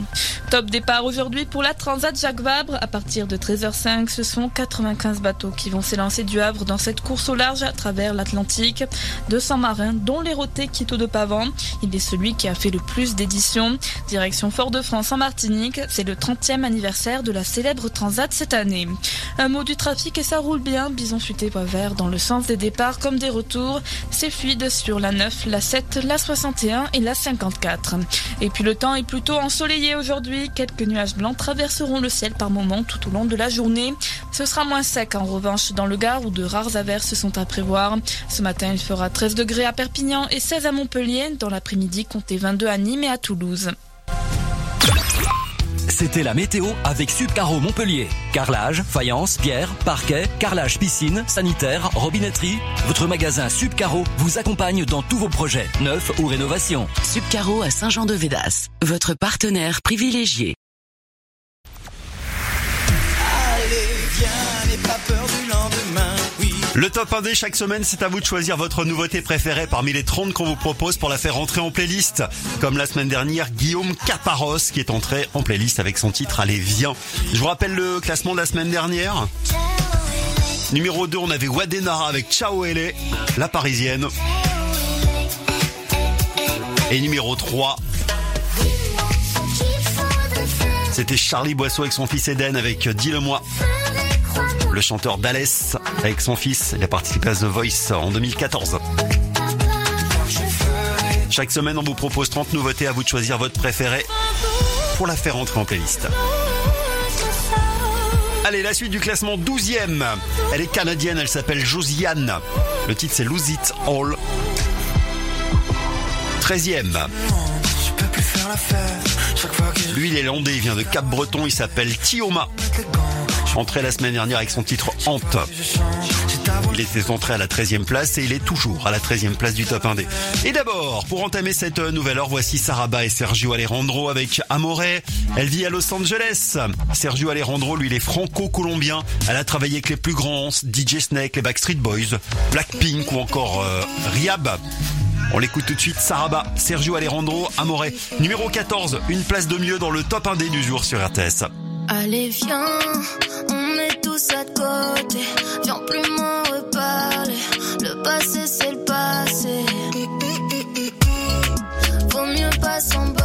Top départ aujourd'hui pour la Transat Jacques Vabre. À partir de 13h05, ce sont 95 bateaux qui vont s'élancer du Havre dans cette course au large à travers l'Atlantique. 200 marins, dont l'Héroté Quito de Pavan. Il est celui qui a fait le plus d'éditions. Direction Fort-de-France en Martinique. C'est le 30e anniversaire de la célèbre Transat cette année. Un mot du trafic et ça roule bien. Bison futé bois vert dans le sens des départs comme des retours. C'est fluide sur la 9, la 7, la 61 et la 54. Et puis le temps est plutôt ensoleillé aujourd'hui. Quelques nuages blancs traverseront le ciel par moments tout au long de la journée. Ce sera moins sec en revanche dans le Gard où de rares averses sont à prévoir. Ce matin, il fera 13 degrés à Perpignan et 16 à Montpellier. Dans l'après-midi, comptez 22 à Nîmes et à Toulouse. C'était la météo avec Subcaro Montpellier. Carrelage, faïence, pierre, parquet, carrelage piscine, sanitaire, robinetterie. Votre magasin Subcaro vous accompagne dans tous vos projets, neufs ou rénovations. Subcaro à Saint-Jean-de-Védas, votre partenaire privilégié. Le top 1D chaque semaine, c'est à vous de choisir votre nouveauté préférée parmi les 30 qu'on vous propose pour la faire entrer en playlist. Comme la semaine dernière, Guillaume Caparos qui est entré en playlist avec son titre Allez viens. Je vous rappelle le classement de la semaine dernière. Numéro 2, on avait Wadenara avec Ciao Elle, la parisienne. Et numéro 3, c'était Charlie Boisseau avec son fils Eden avec Dis-le-moi. Le chanteur Dallès avec son fils, il a participé à The Voice en 2014. Chaque semaine, on vous propose 30 nouveautés à vous de choisir votre préféré pour la faire entrer en playlist. Allez, la suite du classement 12e. Elle est canadienne, elle s'appelle Josiane. Le titre c'est Lose It All. 13e. Lui, il est landais, il vient de Cap-Breton, il s'appelle Tioma. Entré la semaine dernière avec son titre Hante. Il était entré à la 13e place et il est toujours à la 13e place du top 1D. Et d'abord, pour entamer cette nouvelle heure, voici Saraba et Sergio Alejandro avec Amore. Elle vit à Los Angeles. Sergio Alejandro, lui, il est franco-colombien. Elle a travaillé avec les plus grands, DJ Snake, les Backstreet Boys, Blackpink ou encore euh, Riab. On l'écoute tout de suite, Saraba, Sergio Alejandro, Amore. Numéro 14, une place de mieux dans le top 1D du jour sur RTS. Allez viens, on est tous à côté. Viens plus m'en reparler. Le passé c'est le passé. Vaut mieux pas s'emballer.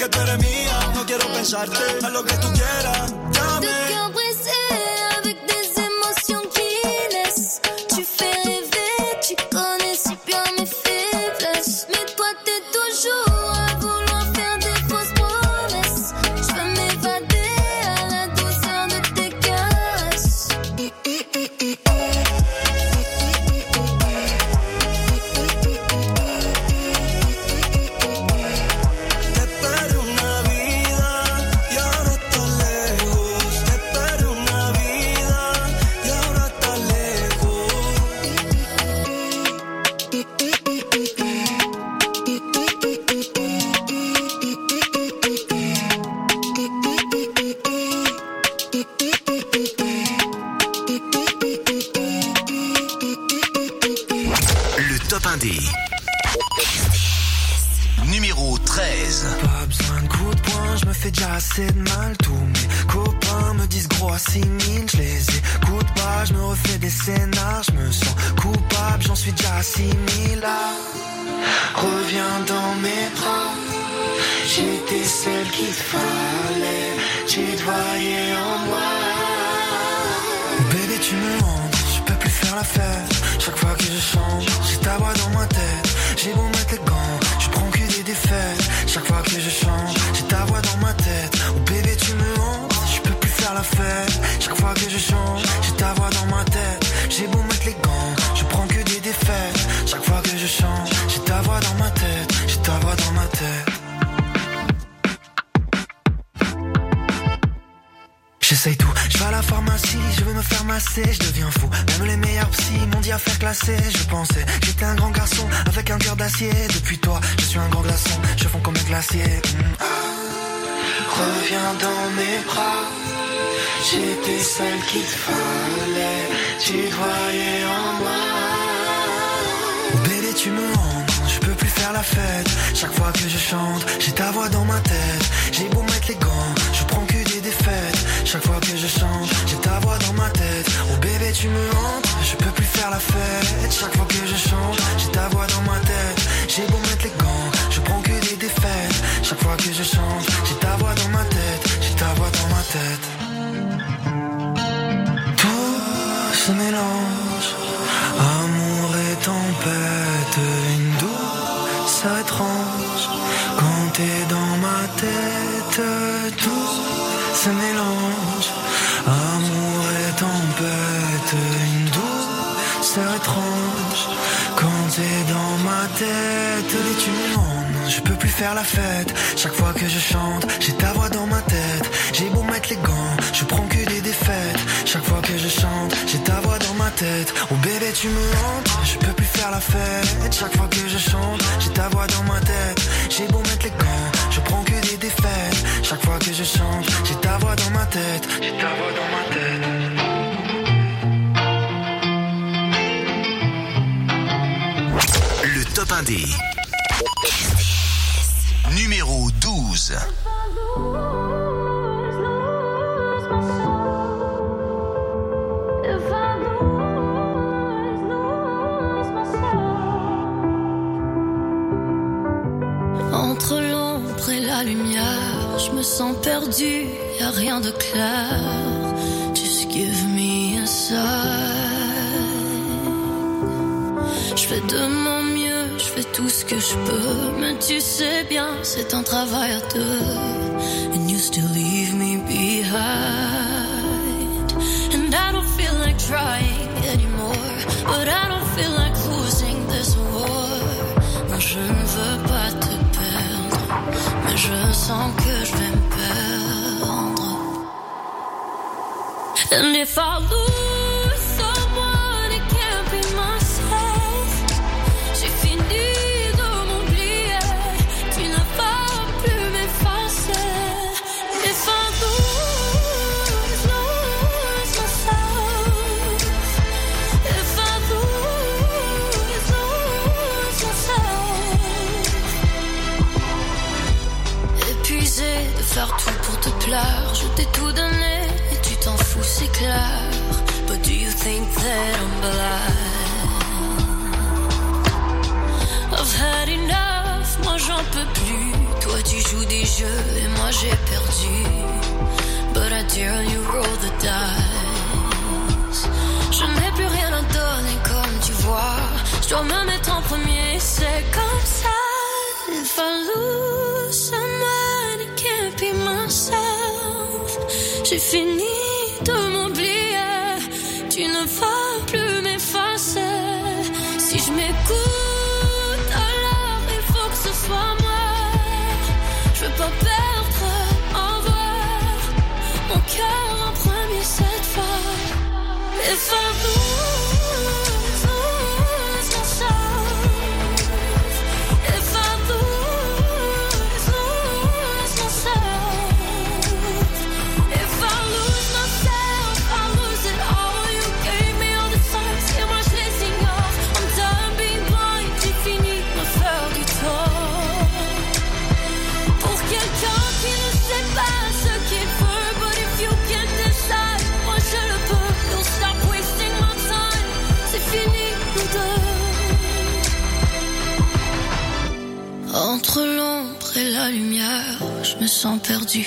Que tú eres mía. No quiero pensarte, haz lo que tú quieras. J'en suis déjà à 6000 là. Reviens dans mes bras, j'étais celle qu'il fallait, tu te voyais en moi. Bébé, tu me hantes, je peux plus faire la fête. Chaque fois que je change, j'ai ta voix dans ma tête. J'ai beau mettre les gants, je prends que des défaites. Chaque fois que je change, je deviens fou. Même les meilleurs psys m'ont dit à faire classer. Je pensais, j'étais un grand garçon avec un cœur d'acier. Depuis toi, je suis un grand glaçon, je fonds comme un glacier. Mm. Ah. Reviens dans mes bras, j'étais celle qu'il te fallait, tu te voyais en moi. Bébé, tu me hantes, je peux plus faire la fête. Chaque fois que je chante, j'ai ta voix dans ma tête. J'ai beau mettre les gants, je prends Chaque fois que je chante, j'ai ta voix dans ma tête. Oh bébé, tu me hantes, je peux plus faire la fête. Chaque fois que je chante, j'ai ta voix dans ma tête. J'ai beau mettre les gants, je prends que des défaites. Chaque fois que je chante, j'ai ta voix dans ma tête. J'ai ta voix dans ma tête. Tout se mélange, amour et tempête, une douceur étrange. Se mélange, amour et tempête, une douceur étrange. Quand t'es dans ma tête, et tu me hantes, je peux plus faire la fête. Chaque fois que je chante, j'ai ta voix dans ma tête. J'ai beau mettre les gants, je prends que des défaites. Chaque fois que je chante, j'ai ta voix dans ma tête. Oh bébé, tu me hantes, je peux plus faire la fête. Chaque fois que je chante, j'ai ta voix dans ma tête. J'ai beau mettre les gants, je prends que Chaque fois que je chante, j'ai ta voix dans ma tête. J'ai ta voix dans ma tête. Le top 1 des numéro 12. Je me sens perdu, y a rien de clair. Just give me a sign. Je fais de mon mieux, je fais tout ce que je peux, mais tu sais bien, c'est un travail à deux. And you still leave me behind. And I don't feel like trying anymore, but I don't feel like losing this war. Moi je ne veux pas mais je sens que je vais me perdre. And if je t'ai tout donné et tu t'en fous, c'est clair. But do you think that I'm blind? I've had enough, moi j'en peux plus. Toi tu joues des jeux et moi j'ai perdu. But I dare you roll the dice. Je n'ai plus rien à donner comme tu vois. Je dois me mettre en premier, c'est comme ça. If I J'ai fini de m'oublier. Tu ne vas plus m'effacer. Si je m'écoute, alors il faut que ce soit moi. Je veux pas perdre, en voir mon cœur en premier cette fois. Entre l'ombre et la lumière, je me sens perdu,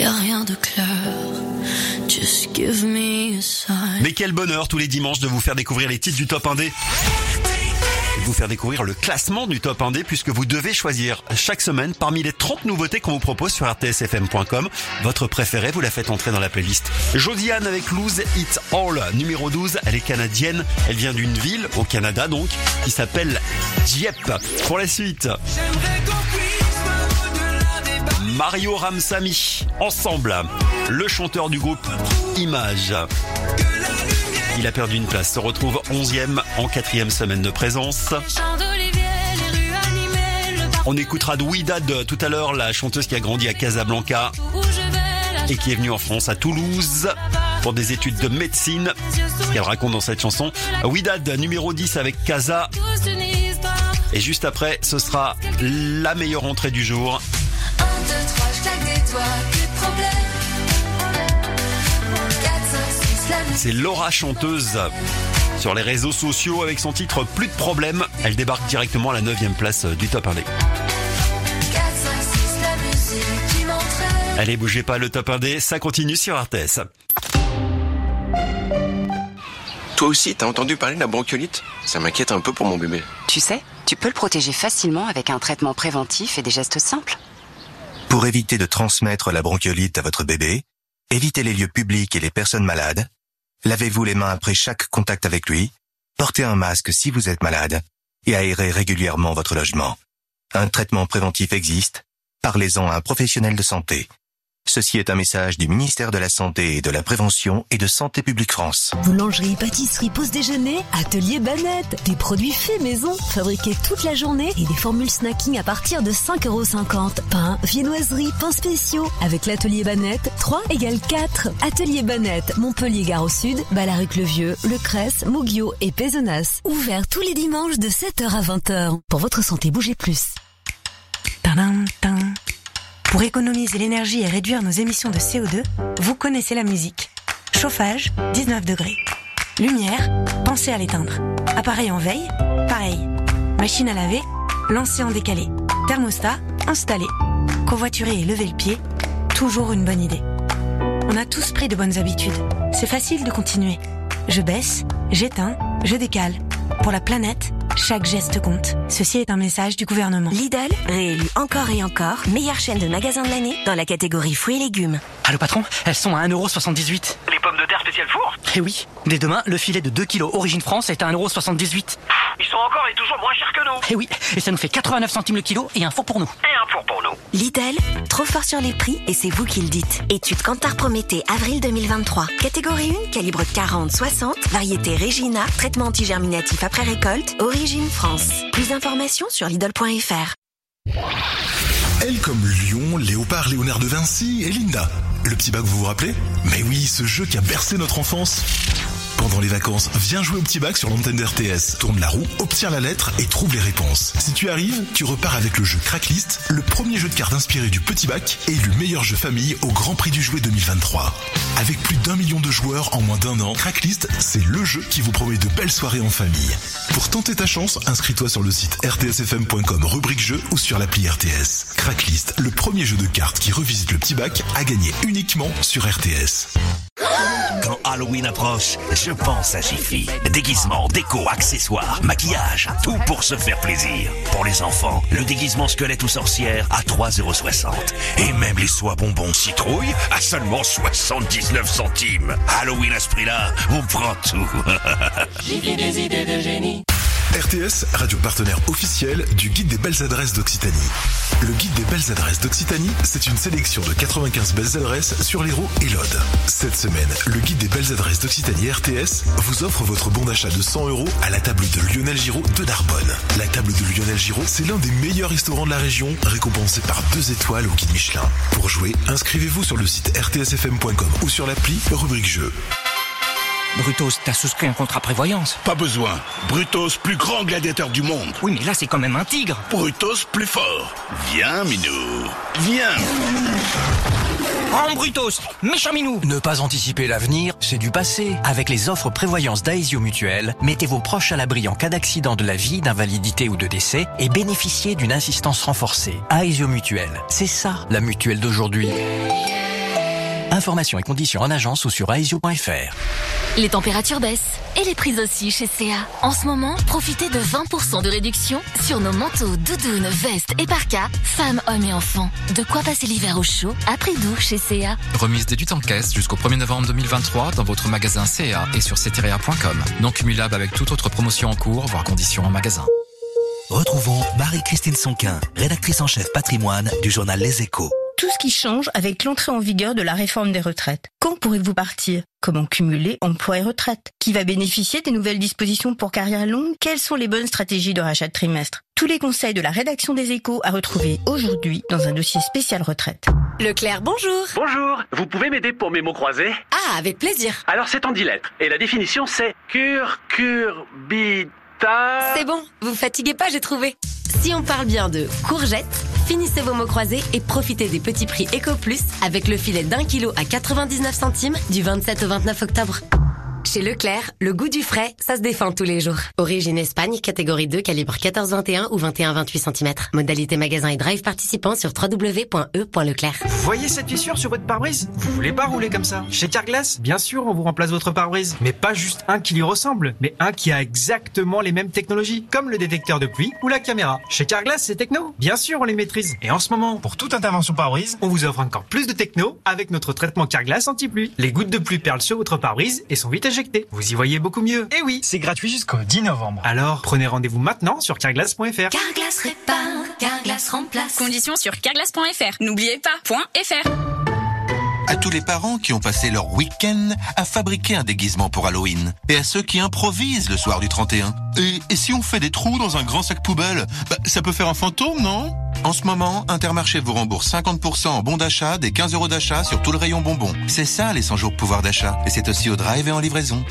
y a rien de clair. Just give me a sign. Mais quel bonheur tous les dimanches de vous faire découvrir les titres du top 1D. Vous faire découvrir le classement du top 1D puisque vous devez choisir chaque semaine parmi les 30 nouveautés qu'on vous propose sur rtsfm.com. Votre préférée, vous la faites entrer dans la playlist. Josiane avec Lose It All, numéro 12. Elle est canadienne. Elle vient d'une ville au Canada donc qui s'appelle Dieppe. Pour la suite. Mario Ramsamy, ensemble, le chanteur du groupe Image. Il a perdu une place, se retrouve 11e en quatrième semaine de présence. On écoutera de Ouidad tout à l'heure, la chanteuse qui a grandi à Casablanca et qui est venue en France, à Toulouse, pour des études de médecine. Ce qu'elle raconte dans cette chanson. Ouidad, numéro 10 avec Casa. Et juste après, ce sera la meilleure entrée du jour. 1, 2, 3, je claque des doigts, plus de problème. C'est Laura chanteuse sur les réseaux sociaux avec son titre Plus de problème. Elle débarque directement à la 9 place du top 1D. 4, 5, 6, la musique qui m'entraîne. Allez, bougez pas le top 1D, ça continue sur RTS. Toi aussi, t'as entendu parler de la bronchiolite? Ça m'inquiète un peu pour mon bébé. Tu sais, tu peux le protéger facilement avec un traitement préventif et des gestes simples. Pour éviter de transmettre la bronchiolite à votre bébé, évitez les lieux publics et les personnes malades, lavez-vous les mains après chaque contact avec lui, portez un masque si vous êtes malade et aérez régulièrement votre logement. Un traitement préventif existe, parlez-en à un professionnel de santé. Ceci est un message du ministère de la Santé et de la Prévention et de Santé publique France. Boulangerie, pâtisserie, pause déjeuner, atelier Banette. Des produits faits maison, fabriqués toute la journée et des formules snacking à partir de 5,50€. Pain, viennoiserie, pains spéciaux. Avec l'atelier Banette, 3 égale 4. Atelier Banette, Montpellier Gare au Sud, Balaruc-le-Vieux, Le Cresse, Moguio et Pézenas. Ouvert tous les dimanches de 7h à 20h. Pour votre santé, bougez plus. Tadam, tan. Pour économiser l'énergie et réduire nos émissions de CO2, vous connaissez la musique. Chauffage, 19 degrés. Lumière, pensez à l'éteindre. Appareil en veille, pareil. Machine à laver, lancez en décalé. Thermostat, installé. Covoiturer et lever le pied, toujours une bonne idée. On a tous pris de bonnes habitudes. C'est facile de continuer. Je baisse, j'éteins, je décale. Pour la planète, chaque geste compte. Ceci est un message du gouvernement. Lidl, réélu encore et encore, meilleure chaîne de magasins de l'année dans la catégorie fruits et légumes. Allô patron, elles sont à 1,78€. Les pommes de terre spécial four? Eh oui, dès demain, le filet de 2 kg origine France est à 1,78€. Ils sont encore et toujours moins chers que nous. Eh oui, et ça nous fait 89 centimes le kilo et un four pour nous. Et un four pour nous. Lidl, trop fort sur les prix et c'est vous qui le dites. Étude Kantar Prométhée, avril 2023. Catégorie 1, calibre 40-60, variété Regina, traitement antigerminatif après récolte, origine France. Plus d'informations sur Lidl.fr. Elle comme Lion, Léopard, Léonard de Vinci et Linda. Le petit bac, vous vous rappelez? Mais oui, ce jeu qui a bercé notre enfance. Pendant les vacances, viens jouer au petit bac sur l'antenne d'RTS. Tourne la roue, obtiens la lettre et trouve les réponses. Si tu arrives, tu repars avec le jeu Cracklist, le premier jeu de cartes inspiré du petit bac et élu meilleur jeu famille au Grand Prix du jouet 2023. Avec plus d'un million de joueurs en moins d'un an, Cracklist, c'est le jeu qui vous promet de belles soirées en famille. Pour tenter ta chance, inscris-toi sur le site rtsfm.com rubrique jeu ou sur l'appli RTS. Cracklist, le premier jeu de cartes qui revisite le petit bac, à gagner uniquement sur RTS. Quand Halloween approche, je pense à Jiffy. Déguisement, déco, accessoires, maquillage, tout pour se faire plaisir. Pour les enfants, le déguisement squelette ou sorcière à 3,60€. Et même les soies bonbons citrouille à seulement 79 centimes. Halloween à ce prix-là, on prend tout. J'ai des idées de génie. RTS, radio partenaire officiel du Guide des belles adresses d'Occitanie. Le Guide des belles adresses d'Occitanie, c'est une sélection de 95 belles adresses sur l'Hérault et l'Aude. Cette semaine, le Guide des belles adresses d'Occitanie RTS vous offre votre bon d'achat de 100 euros à la table de Lionel Giraud de Narbonne. La table de Lionel Giraud, c'est l'un des meilleurs restaurants de la région, récompensé par deux étoiles au Guide Michelin. Pour jouer, inscrivez-vous sur le site rtsfm.com ou sur l'appli rubrique jeu. Brutos, t'as souscrit un contrat prévoyance Pas besoin. Brutos, plus grand gladiateur du monde. Oui, mais là, c'est quand même un tigre. Brutos, plus fort. Viens, Minou. Viens. Oh, Brutos, méchant minou Ne pas anticiper l'avenir, c'est du passé. Avec les offres prévoyance d'Aesio Mutuel, mettez vos proches à l'abri en cas d'accident de la vie, d'invalidité ou de décès et bénéficiez d'une assistance renforcée. Aesio Mutuel, c'est ça la mutuelle d'aujourd'hui. Informations et conditions en agence ou sur aesio.fr. Les températures baissent et les prix aussi chez CA. En ce moment, profitez de 20% de réduction sur nos manteaux, doudounes, vestes et parkas, femmes, hommes et enfants. De quoi passer l'hiver au chaud à prix doux chez CA. Remise déduite en caisse jusqu'au 1er novembre 2023 dans votre magasin CA et sur cterea.com. Non cumulable avec toute autre promotion en cours, voire conditions en magasin. Retrouvons Marie-Christine Sonquin, rédactrice en chef patrimoine du journal Les Échos. Tout ce qui change avec l'entrée en vigueur de la réforme des retraites. Quand pourrez-vous partir? Comment cumuler emploi et retraite? Qui va bénéficier des nouvelles dispositions pour carrière longue? Quelles sont les bonnes stratégies de rachat de trimestre? Tous les conseils de la rédaction des échos à retrouver aujourd'hui dans un dossier spécial retraite. Leclerc, bonjour. Bonjour, vous pouvez m'aider pour mes mots croisés? Ah, avec plaisir. Alors c'est en 10 lettres, et la définition c'est curcurbita... C'est bon, vous fatiguez pas, j'ai trouvé. Si on parle bien de courgettes, finissez vos mots croisés et profitez des petits prix Eco Plus avec le filet d'un kilo à 99 centimes du 27 au 29 octobre. Chez Leclerc, le goût du frais, ça se défend tous les jours. Origine Espagne, catégorie 2, calibre 14-21 ou 21-28 cm. Modalité magasin et drive participant sur www.e.leclerc. Voyez cette fissure sur votre pare-brise? Vous voulez pas rouler comme ça? Chez Carglass, bien sûr, on vous remplace votre pare-brise. Mais pas juste un qui lui ressemble, mais un qui a exactement les mêmes technologies, comme le détecteur de pluie ou la caméra. Chez Carglass, c'est techno. Bien sûr, on les maîtrise. Et en ce moment, pour toute intervention pare-brise, on vous offre encore plus de techno avec notre traitement Carglass anti-pluie. Les gouttes de pluie perlent sur votre pare-brise et sont vite Vous y voyez beaucoup mieux. Et oui, c'est gratuit jusqu'au 10 novembre. Alors, prenez rendez-vous maintenant sur carglass.fr. Carglass répare, Carglass remplace. Conditions sur carglass.fr. N'oubliez pas, point .fr. À tous les parents qui ont passé leur week-end à fabriquer un déguisement pour Halloween. Et à ceux qui improvisent le soir du 31. Et, si on fait des trous dans un grand sac poubelle bah, Ça peut faire un fantôme, non? En ce moment, Intermarché vous rembourse 50% en bon d'achat des 15 euros d'achat sur tout le rayon bonbons. C'est ça les 100 jours de pouvoir d'achat. Et c'est aussi au drive et en livraison.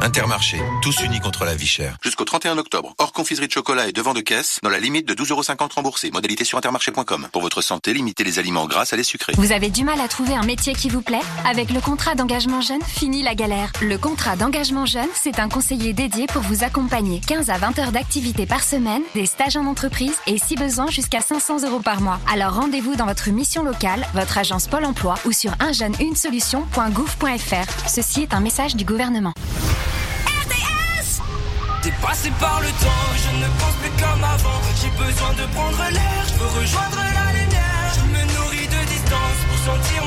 Intermarché, tous unis contre la vie chère. Jusqu'au 31 octobre, hors confiserie de chocolat et devant de caisse, dans la limite de 12,50€ remboursés. Modalité sur intermarché.com. Pour votre santé, limitez les aliments gras à les sucrés. Vous avez du mal à trouver un métier qui vous plaît? Avec le contrat d'engagement jeune, fini la galère. Le contrat d'engagement jeune, c'est un conseiller dédié pour vous accompagner. 15 à 20 heures d'activité par semaine, des stages en entreprise et si besoin jusqu'à 500 euros par mois. Alors rendez-vous dans votre mission locale, votre agence Pôle emploi ou sur unjeune-une-solution.gouv.fr. Ceci est un message du gouvernement. Dépassé par le temps, je ne pense plus comme avant. J'ai besoin de prendre l'air, je veux rejoindre la lumière. Je me nourris de distance pour sentir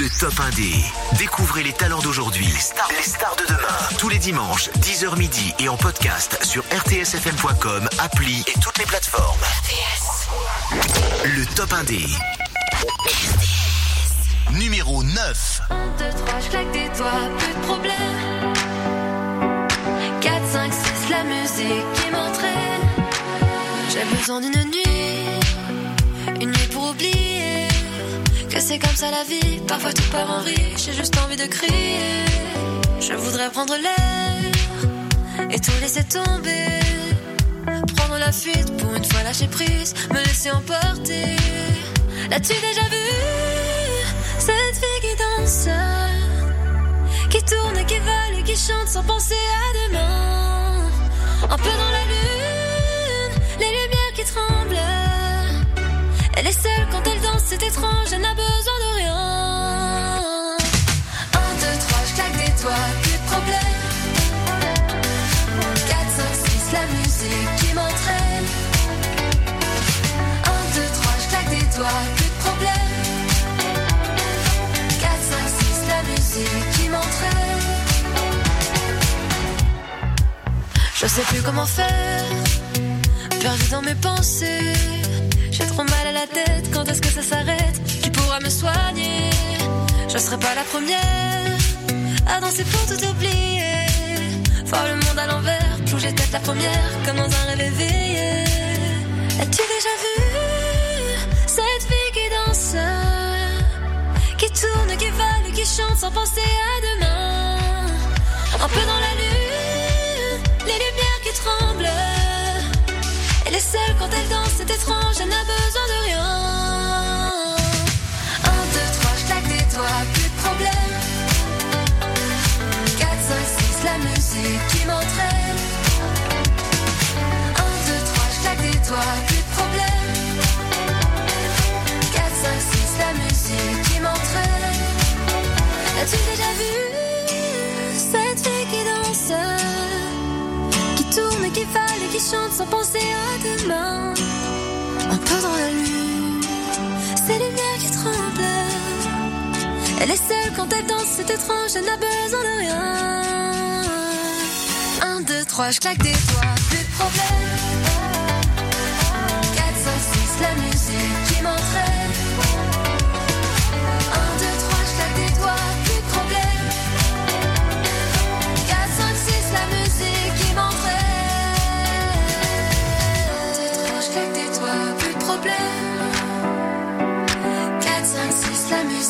Le Top 1D. Découvrez les talents d'aujourd'hui. Les stars, les stars de demain. Tous les dimanches, 10h midi et en podcast sur rtsfm.com, appli et toutes les plateformes. Le Top 1D. Numéro 9. 1, 2, 3, je claque des doigts, plus de problème. 4, 5, 6, la musique qui m'entraîne. J'ai besoin d'une nuit, une nuit pour oublier que c'est comme ça la vie. Parfois tout part en vrille, j'ai juste envie de crier. Je voudrais prendre l'air et tout laisser tomber. Prendre la fuite pour une fois lâcher prise, me laisser emporter. L'as-tu déjà vu? Cette fille qui danse, qui tourne et qui vole et qui chante sans penser à demain. Un peu dans la lune, les lumières qui tremblent. Elle est seule quand elle c'est étrange, elle n'a besoin de rien. 1, 2, 3, je claque des doigts, plus de problème. 4, 5, 6, la musique qui m'entraîne. 1, 2, 3, je claque des doigts, plus de problème. 4, 5, 6, la musique qui m'entraîne. Je sais plus comment faire, perdu dans mes pensées. J'ai trop mal quand est-ce que ça s'arrête Qui pourra me soigner Je serai pas la première à danser pour tout oublier. Voir le monde à l'envers, plonger tête la première, comme dans un rêve éveillé. As-tu déjà vu cette fille qui danse Qui tourne, qui vole, qui chante sans penser à demain? Un peu dans la lune, les lumières qui tremblent Elle est seule quand elle danse, c'est étrange, elle n'a besoin de rien. Un, deux, trois, je claque des doigts, plus de problème. 4, 5, 6, la musique qui m'entraîne. 1, 2, 3, je claque des doigts, plus de problème. 4, 5, 6, la musique qui m'entraîne. As-tu déjà vu cette fille qui danse? Chante sans penser à demain Un peu dans la lune, ces lumières qui tremblent elle est seule quand elle danse, c'est étrange, elle n'a besoin de rien. 1, 2, 3, je claque des doigts, plus de problème.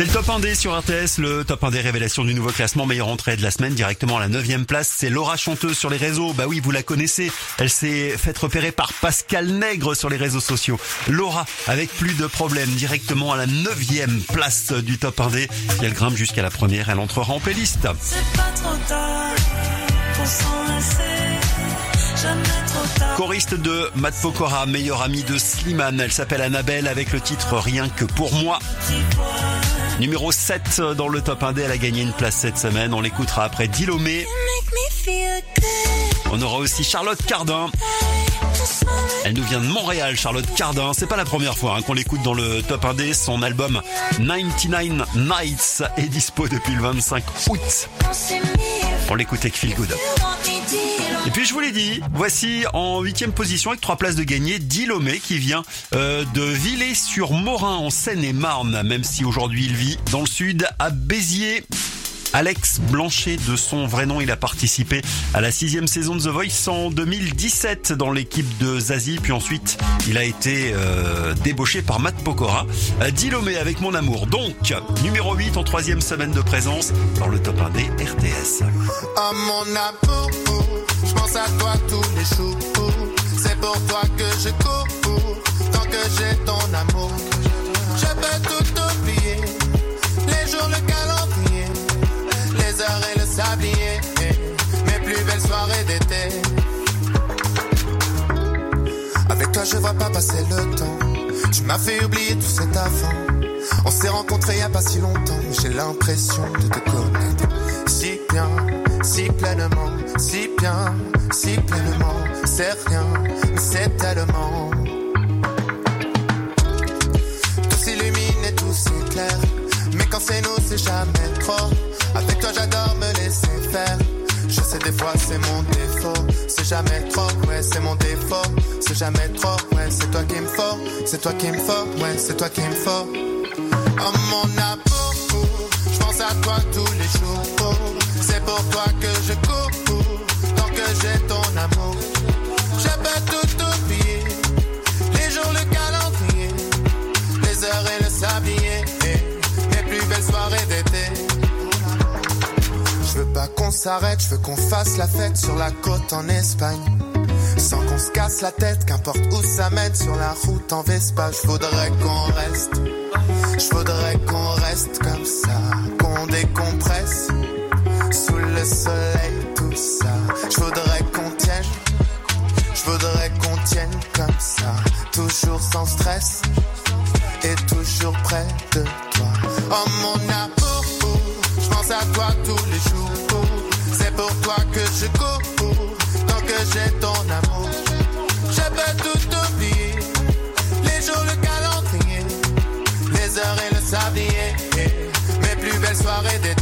C'est le top 1D sur RTS, le top 1D révélation du nouveau classement meilleure entrée de la semaine directement à la 9 place. C'est Laura Chanteuse sur les réseaux. Bah oui, vous la connaissez. Elle s'est faite repérer par Pascal Nègre sur les réseaux sociaux. Laura, avec plus de problèmes, directement à la 9 place du top 1D. Si elle grimpe jusqu'à la première, elle entrera en playlist. C'est pas trop tard pour s'enlacer. Jamais trop tard. Choriste de Matt Pokora, meilleure amie de Slimane. Elle s'appelle Annabelle avec le titre Rien que pour moi. Numéro 7 dans le top 1D, elle a gagné une place cette semaine. On l'écoutera après Dilomé. On aura aussi Charlotte Cardin. Elle nous vient de Montréal, Charlotte Cardin. C'est pas la première fois hein, qu'on l'écoute dans le top 1D. Son album 99 Nights est dispo depuis le 25 août. On l'écoute avec Feel Good. Et puis je vous l'ai dit, voici en huitième position avec trois places de gagné, Dilomé qui vient euh, de Villers-sur-Morin en Seine-et-Marne, même si aujourd'hui il vit dans le sud à Béziers. Alex Blanchet, de son vrai nom, il a participé à la sixième saison de The Voice en 2017 dans l'équipe de Zazie, puis ensuite il a été euh, débauché par Matt Pokora. Euh, Dilomé avec mon amour, donc numéro 8 en troisième semaine de présence dans le top 1 des RTS. Oh mon amour, je pense à toi tous les jours. C'est pour toi que je tant que j'ai ton amour. Je peux tout oublier, les jours, le sablier, mes plus belles soirées d'été. Avec toi, je vois pas passer le temps. Tu m'as fait oublier tout cet avant. On s'est rencontrés y a pas si longtemps. J'ai l'impression de te connaître si bien, si pleinement, si bien, si pleinement. C'est rien, mais c'est tellement. Tout s'illumine et tout s'éclaire. Mais quand c'est nous, c'est jamais trop. Avec toi, j'adore me Je sais, des fois, c'est mon défaut. C'est jamais trop, ouais, c'est mon défaut. C'est jamais trop, ouais, c'est toi qui me faut. C'est toi qui me faut, ouais, c'est toi qui me faut. Oh mon amour, je pense à toi tous les jours. C'est pour toi que je s'arrête, je veux qu'on fasse la fête sur la côte en Espagne. Sans qu'on se casse la tête, qu'importe où ça mène sur la route en Vespa, je voudrais qu'on reste. Je voudrais qu'on reste comme ça, qu'on décompresse sous le soleil, tout ça. Je voudrais qu'on tienne, je voudrais qu'on tienne comme ça, toujours sans stress et toujours près de toi. Oh mon amour, je pense à toi tous les jours. Toi que je cours, tant que j'ai ton amour. peux tout oublier. Les jours, le calendrier, les heures et le sablier. Mes plus belles soirées d'été.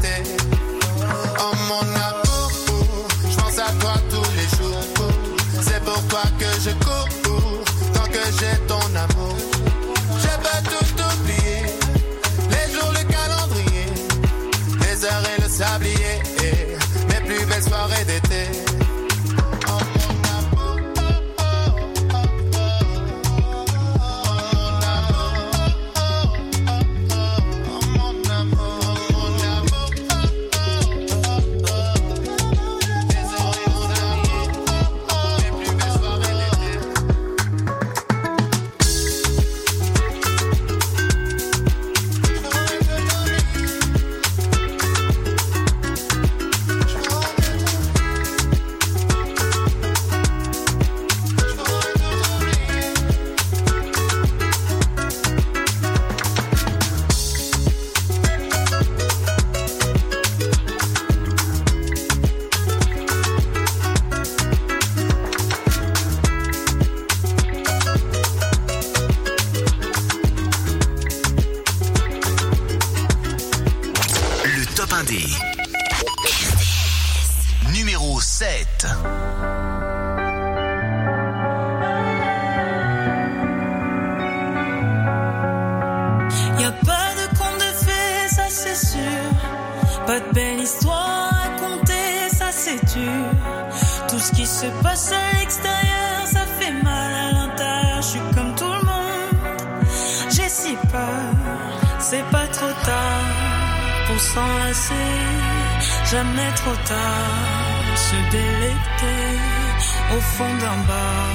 Fond d'un bar,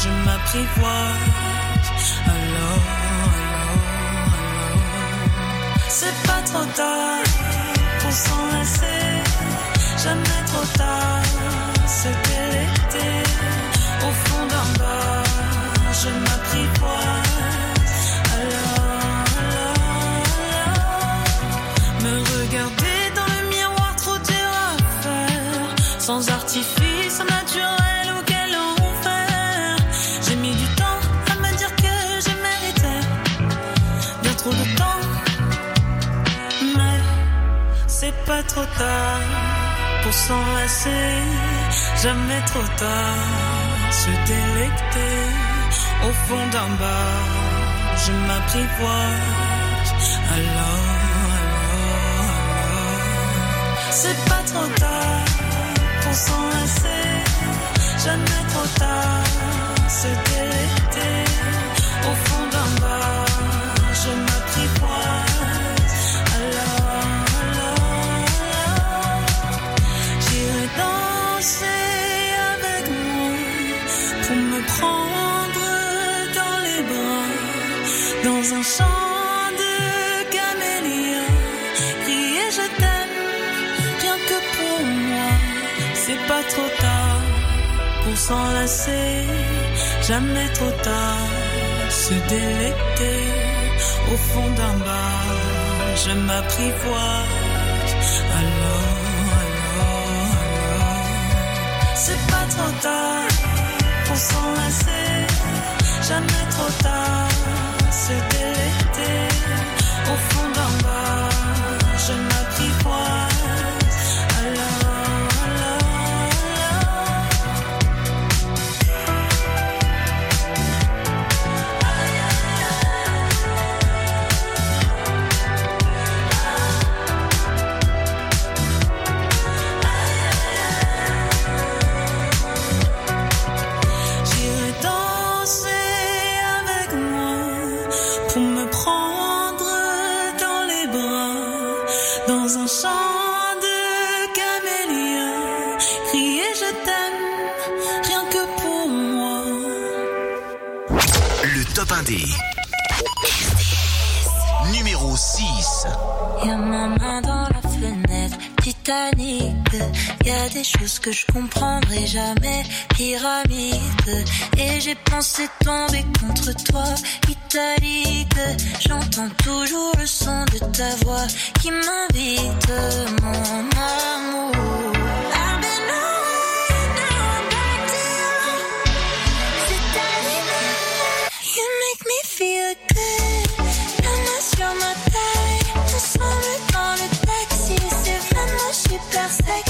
je m'apprivoise. Alors, c'est pas trop tard pour s'enlacer, jamais trop tard. C'était l'été, au fond d'un bar, je m'apprivoise. Alors, alors, alors, me regarder dans le miroir, trop dur à faire, sans artifice, naturel, pas trop tard pour s'enlacer, jamais trop tard. Se délecter au fond d'un bar, je m'apprivoise. Alors, alors, alors, c'est pas trop tard pour s'enlacer, jamais trop tard. Se délecter au fond d'un bar, je m'apprivoise. S'enlacer, jamais trop tard, se délecter au fond d'un bar, je m'apprivoise. Alors, alors, alors, c'est pas trop tard pour s'enlacer, jamais trop tard, se délecter au fond d'un bar, je m'apprivoise. y a des choses que je comprendrai jamais. Pyramide, et j'ai pensé tomber contre toi, italique. J'entends toujours le son de ta voix qui m'invite, mon amour. feel good. La main sur ma taille, ensemble dans le taxi, c'est vraiment super sexy.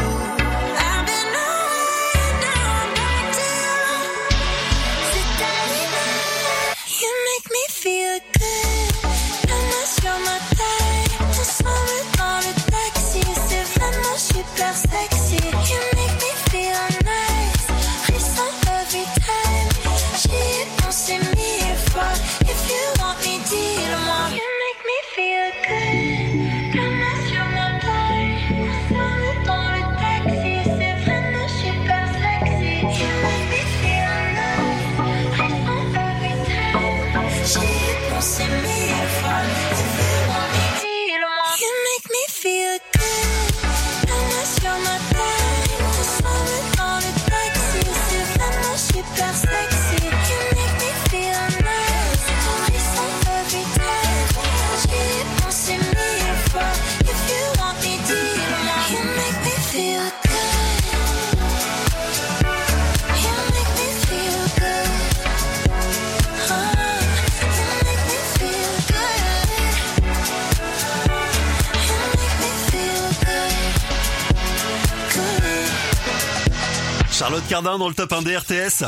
Charlotte Cardin dans le top 1 des RTS.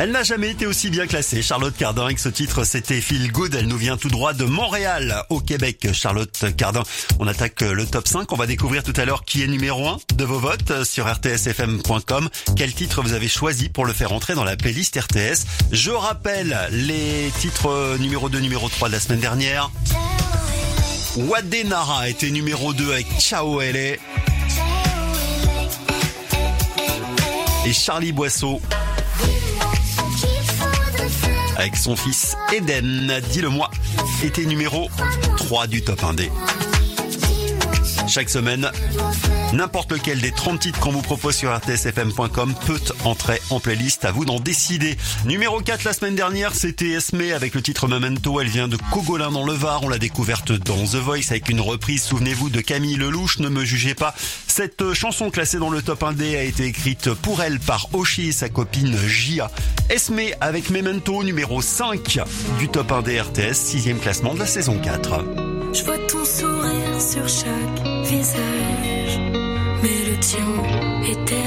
Elle n'a jamais été aussi bien classée. Charlotte Cardin avec ce titre, c'était Feel Good. Elle nous vient tout droit de Montréal, au Québec. Charlotte Cardin. On attaque le top 5. On va découvrir tout à l'heure qui est numéro 1 de vos votes sur rtsfm.com. Quel titre vous avez choisi pour le faire entrer dans la playlist RTS. Je rappelle les titres numéro 2, numéro 3 de la semaine dernière. Wadenara était numéro 2 avec Ciao LA. Et Charlie Boisseau avec son fils Eden, dis-le-moi, était numéro 3 du top 1D. Chaque semaine, n'importe lequel des 30 titres qu'on vous propose sur rtsfm.com peut entrer en playlist. À vous d'en décider. Numéro 4 la semaine dernière, c'était Esme avec le titre Memento. Elle vient de Cogolin dans le Var. On l'a découverte dans The Voice avec une reprise, souvenez-vous, de Camille Lelouch. Ne me jugez pas. Cette chanson classée dans le top 1D a été écrite pour elle par Oshi et sa copine Gia. Esme avec Memento, numéro 5 du top 1D RTS, sixième classement de la saison 4. Je vois ton sourire sur chaque mais le tien était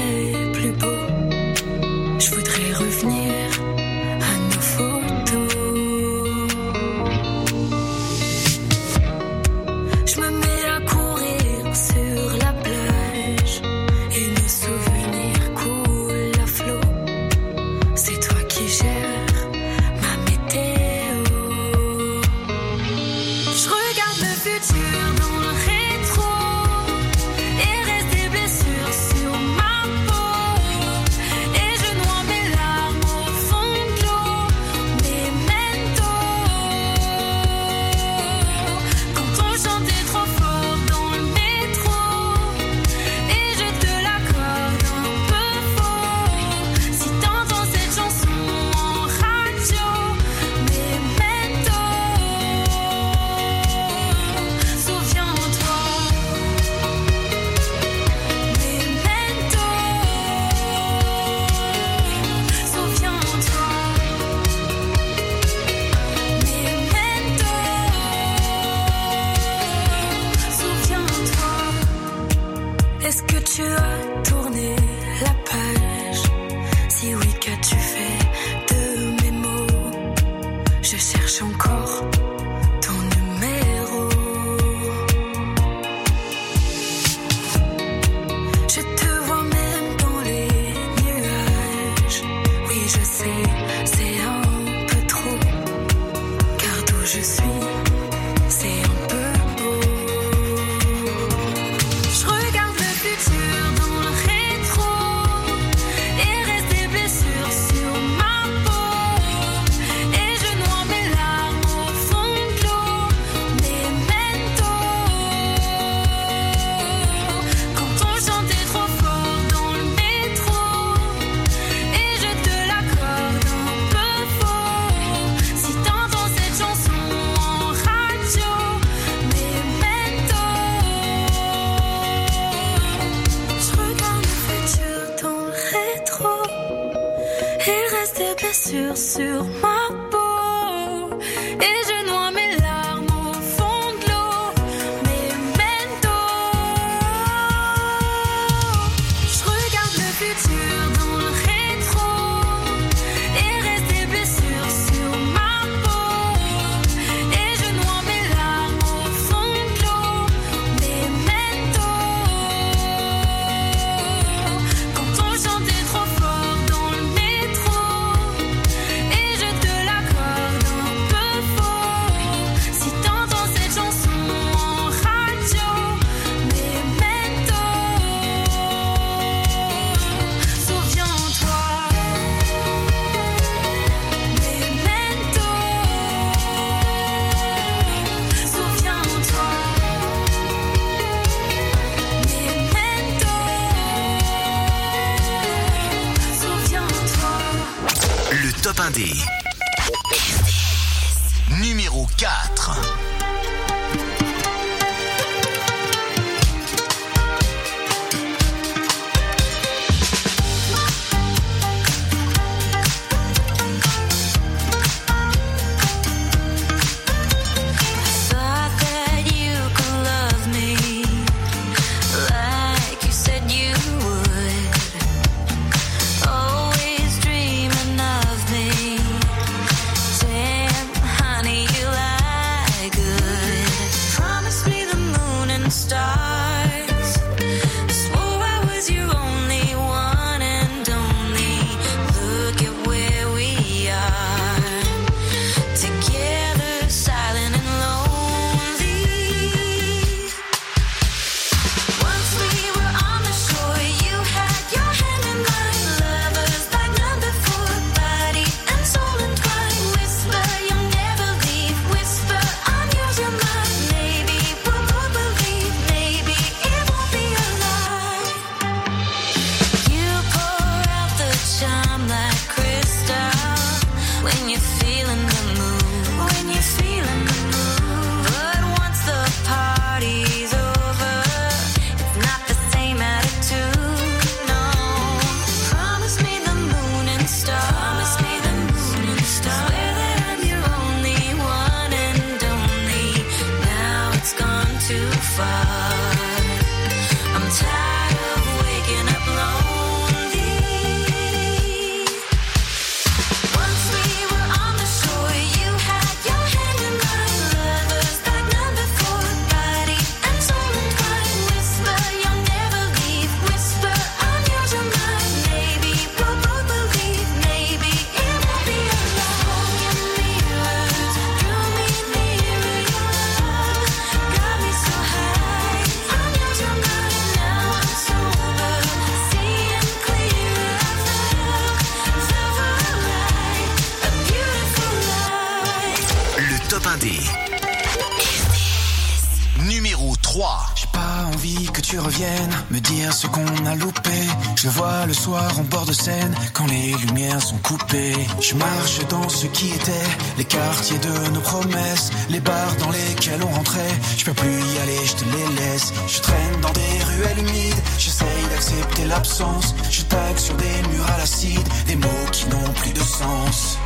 envie que tu reviennes me dire ce qu'on a loupé. Je vois le soir en bord de Seine quand les lumières sont coupées. Je marche dans ce qui était les quartiers de nos promesses, les bars dans lesquels on rentrait. Je peux plus y aller, je te les laisse. Je traîne dans des ruelles humides, j'essaye d'accepter l'absence. Je tague sur des murs à l'acide, des mots qui n'ont plus de sens.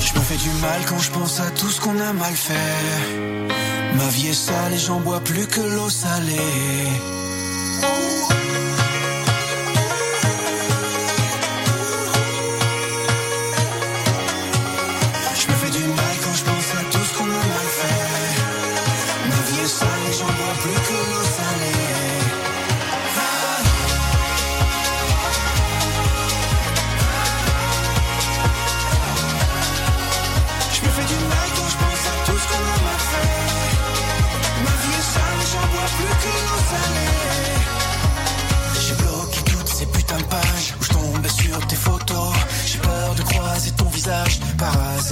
Je me fais du mal quand je pense à tout ce qu'on a mal fait. Ma vie est sale et j'en bois plus que l'eau salée.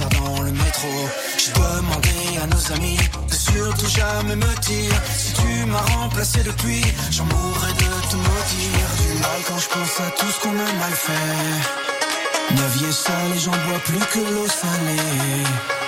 dans le métro. J'ai demandé à nos amis de surtout jamais me dire si tu m'as remplacé depuis. J'en mourrais de te maudire. Du mal quand je pense à tout ce qu'on a mal fait. Neuvier sale, j'en bois plus que l'eau salée.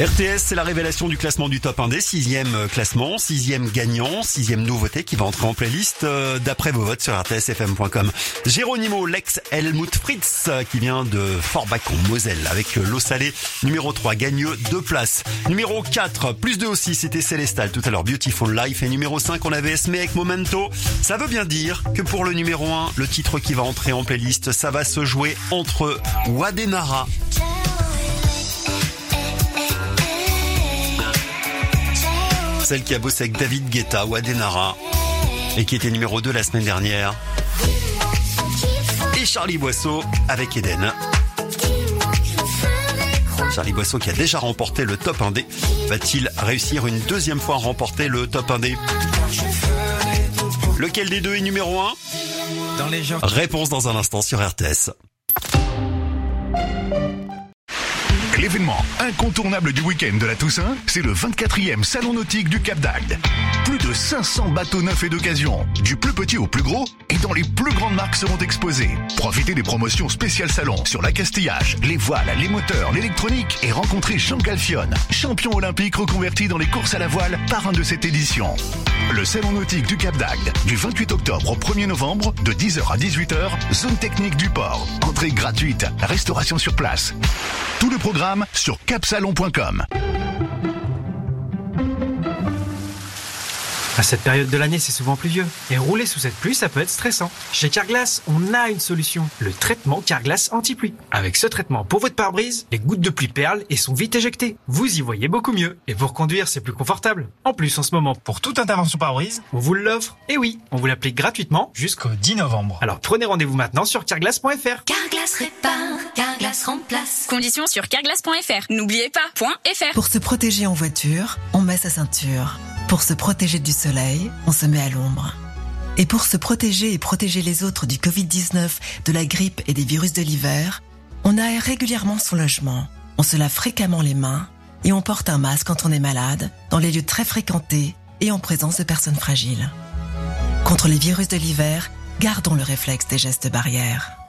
RTS, c'est la révélation du classement du top 1D, sixième euh, classement, sixième gagnant, sixième nouveauté qui va entrer en playlist euh, d'après vos votes sur rtsfm.com. Géronimo Lex Helmut Fritz euh, qui vient de Forbach en Moselle avec l'eau salée. Numéro 3, gagne deux places. Numéro 4, plus de aussi, c'était Célestal tout à l'heure, Beautiful Life. Et numéro 5, on avait Esme avec Momento. Ça veut bien dire que pour le numéro 1, le titre qui va entrer en playlist, ça va se jouer entre Wadenara celle qui a bossé avec David Guetta ou Adenara et qui était numéro 2 la semaine dernière. Et Charlie Boisseau avec Eden. Charlie Boisseau qui a déjà remporté le top 1D. Va-t-il réussir une deuxième fois à remporter le top 1D Lequel des deux est numéro 1 Dans les gens. Réponse dans un instant sur RTS. L'événement incontournable du week-end de la Toussaint, c'est le 24e Salon Nautique du Cap d'Agde. Plus de 500 bateaux neufs et d'occasion, du plus petit au plus gros, et dans les plus grandes marques seront exposés. Profitez des promotions spéciales salon sur l'accastillage, les voiles, les moteurs, l'électronique et rencontrez Jean Galfion, champion olympique reconverti dans les courses à la voile, parrain de cette édition. Le Salon Nautique du Cap d'Agde, du 28 octobre au 1er novembre, de 10h à 18h, zone technique du port. Entrée gratuite, restauration sur place. Tout le programme sur capsalon.com. À cette période de l'année, c'est souvent pluvieux. Et rouler sous cette pluie, ça peut être stressant. Chez Carglass, on a une solution. Le traitement Carglass anti-pluie. Avec ce traitement pour votre pare-brise, les gouttes de pluie perlent et sont vite éjectées. Vous y voyez beaucoup mieux. Et pour conduire, c'est plus confortable. En plus, en ce moment, pour toute intervention pare-brise, on vous l'offre. Et oui, on vous l'applique gratuitement jusqu'au 10 novembre. Alors prenez rendez-vous maintenant sur carglass.fr. Carglass répare, Carglass remplace. Conditions sur carglass.fr. N'oubliez pas, .fr. Pour se protéger en voiture, on met sa ceinture. Pour se protéger du soleil, on se met à l'ombre. Et pour se protéger et protéger les autres du Covid-19, de la grippe et des virus de l'hiver, on aère régulièrement son logement, on se lave fréquemment les mains et on porte un masque quand on est malade, dans les lieux très fréquentés et en présence de personnes fragiles. Contre les virus de l'hiver, gardons le réflexe des gestes barrières.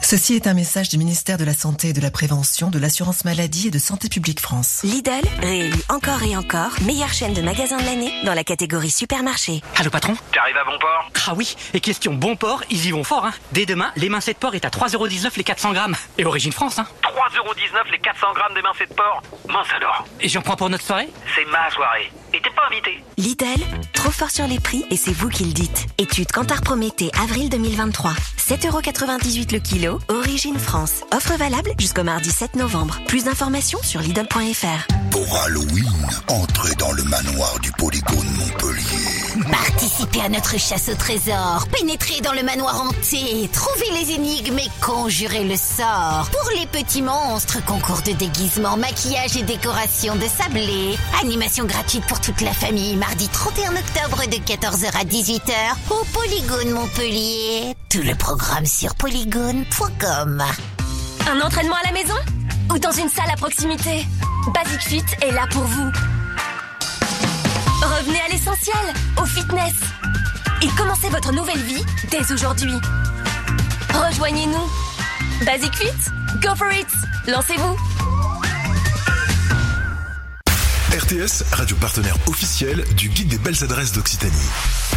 Ceci est un message du ministère de la Santé et de la Prévention, de l'Assurance Maladie et de Santé Publique France. Lidl, réélu encore et encore, meilleure chaîne de magasins de l'année dans la catégorie supermarché. Allô patron T'arrives à bon port Ah oui, et question bon port, ils y vont fort hein. Dès demain, l'émincé de porc est à 3,19€ les 400 grammes. Et origine France hein. 3,19€ les 400 grammes d'émincé de porc Mince alors Et j'en prends pour notre soirée? C'est ma soirée. Et t'es pas invité Lidl, trop fort sur les prix et c'est vous qui le dites. Étude Cantar Prométhée, avril 2023. 7,98€ le kilo, origine France. Offre valable jusqu'au mardi 7 novembre. Plus d'informations sur Lidl.fr. Pour Halloween, entrez dans le manoir du Polygone Montpellier. Participez à notre chasse au trésor, pénétrez dans le manoir hanté, trouvez les énigmes et conjurez le sort. Pour les petits monstres, concours de déguisement, maquillage et décoration de sablé. Animation gratuite pour toute la famille, mardi 31 octobre de 14h à 18h au Polygone Montpellier. Tout le programme sur polygone.com. Un entraînement à la maison Ou dans une salle à proximité? Basic Fit est là pour vous. Revenez à l'essentiel, au fitness. Et commencez votre nouvelle vie dès aujourd'hui. Rejoignez-nous. Basic Fit, go for it. Lancez-vous. RTS, radio partenaire officiel du Guide des belles adresses d'Occitanie.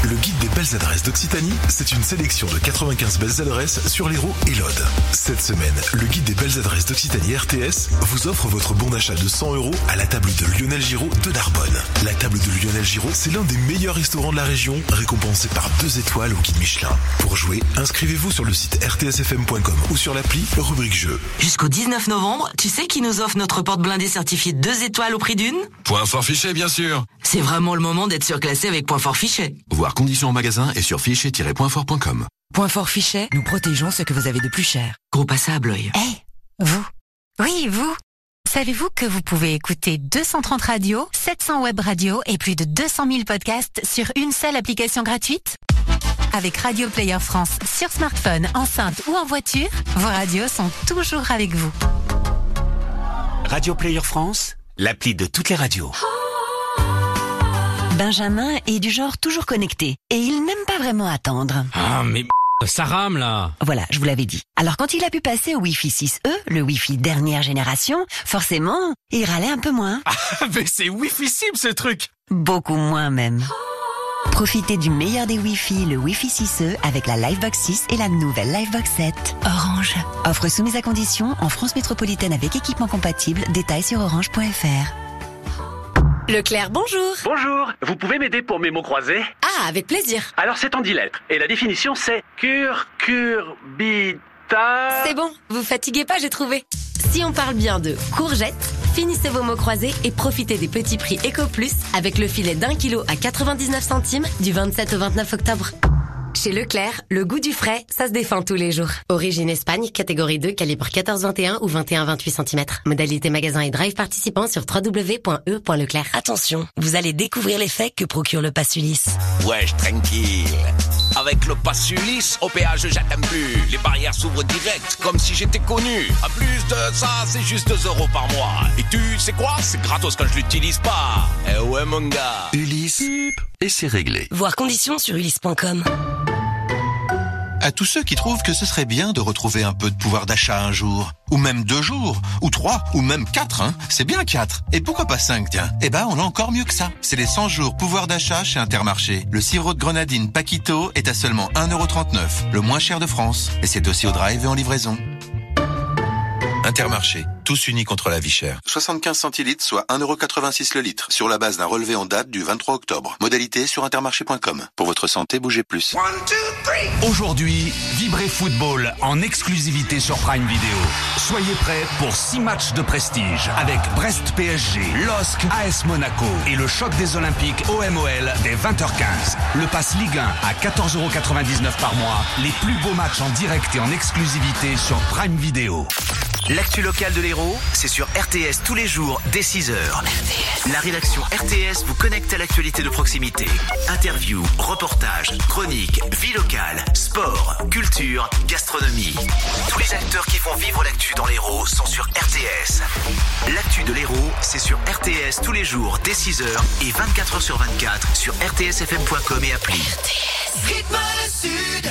Le Guide des belles adresses d'Occitanie, c'est une sélection de 95 belles adresses sur l'Hérault et l'Aude. Cette semaine, le Guide des belles adresses d'Occitanie RTS vous offre votre bon d'achat de 100 euros à la table de Lionel Giraud de Narbonne. La table de Lionel Giraud, c'est l'un des meilleurs restaurants de la région, récompensé par deux étoiles au Guide Michelin. Pour jouer, inscrivez-vous sur le site rtsfm.com ou sur l'appli rubrique jeu. Jusqu'au 19 novembre, tu sais qui nous offre notre porte blindée certifiée 2 étoiles au prix d'une? Point fort fichet, bien sûr. C'est vraiment le moment d'être surclassé avec Point fort fichet. Voir conditions en magasin et sur fichet-pointfort.com. Point fort fichet, nous protégeons ce que vous avez de plus cher. Gros pas à Bloy. Eh, vous. Oui, vous. Savez-vous que vous pouvez écouter 230 radios, 700 web radios et plus de 200 000 podcasts sur une seule application gratuite? Avec Radio Player France sur smartphone, enceinte ou en voiture, vos radios sont toujours avec vous. Radio Player France, l'appli de toutes les radios. Benjamin est du genre toujours connecté et il n'aime pas vraiment attendre. Ah, mais Ça rame là Voilà, je vous l'avais dit. Alors quand il a pu passer au Wi-Fi 6E, le Wi-Fi dernière génération, forcément, il râlait un peu moins. Ah, mais c'est Wi-Fi-cible ce truc Beaucoup moins même. Profitez du meilleur des Wi-Fi, le Wi-Fi 6E avec la Livebox 6 et la nouvelle Livebox 7. Orange. Offre soumise à condition en France métropolitaine avec équipement compatible. Détails sur orange.fr. Leclerc, bonjour. Bonjour, vous pouvez m'aider pour mes mots croisés Ah, avec plaisir. Alors c'est en 10 lettres, et la définition c'est curcurbita... C'est bon, vous fatiguez pas, j'ai trouvé. Si on parle bien de courgettes, finissez vos mots croisés et profitez des petits prix Eco Plus avec le filet d'un kilo à 99 centimes du 27 au 29 octobre. Chez Leclerc, le goût du frais, ça se défend tous les jours. Origine Espagne, catégorie 2, calibre 14-21 ou 21-28 cm. Modalité magasin et drive participant sur www.e.leclerc. Attention, vous allez découvrir l'effet que procure le pass Ulysse. Wesh, tranquille. Avec le pass Ulysse, au péage, j'attends plus. Les barrières s'ouvrent direct, comme si j'étais connu. En plus de ça, c'est juste 2 euros par mois. Et tu sais quoi? C'est gratos quand je l'utilise pas. Eh ouais, mon gars. Ulysse, et c'est réglé. Voir conditions sur ulysse.com. À tous ceux qui trouvent que ce serait bien de retrouver un peu de pouvoir d'achat un jour, ou même deux jours, ou trois, ou même quatre, hein. C'est bien quatre. Et pourquoi pas cinq, tiens? Eh ben, on a encore mieux que ça. C'est les 100 jours pouvoir d'achat chez Intermarché. Le sirop de grenadine Paquito est à seulement 1,39€, le moins cher de France. Et c'est aussi au drive et en livraison. Intermarché, tous unis contre la vie chère. 75 centilitres, soit 1,86€ le litre, sur la base d'un relevé en date du 23 octobre. Modalité sur intermarché.com. Pour votre santé, bougez plus. Aujourd'hui, Vibrez Football en exclusivité sur Prime Video. Soyez prêts pour 6 matchs de prestige avec Brest PSG, LOSC AS Monaco et le choc des Olympiques OMOL dès 20h15. Le pass Ligue 1 à 14,99€ par mois. Les plus beaux matchs en direct et en exclusivité sur Prime Video. L'actu locale de c'est sur RTS tous les jours dès 6h. La rédaction RTS vous connecte à l'actualité de proximité. Interviews, reportages, chroniques, vie locale, sport, culture, gastronomie. Tous les acteurs qui font vivre l'actu dans l'Hérault sont sur RTS. L'actu de l'Hérault, c'est sur RTS tous les jours dès 6h et 24h sur 24 sur rtsfm.com et appli. Le Sud.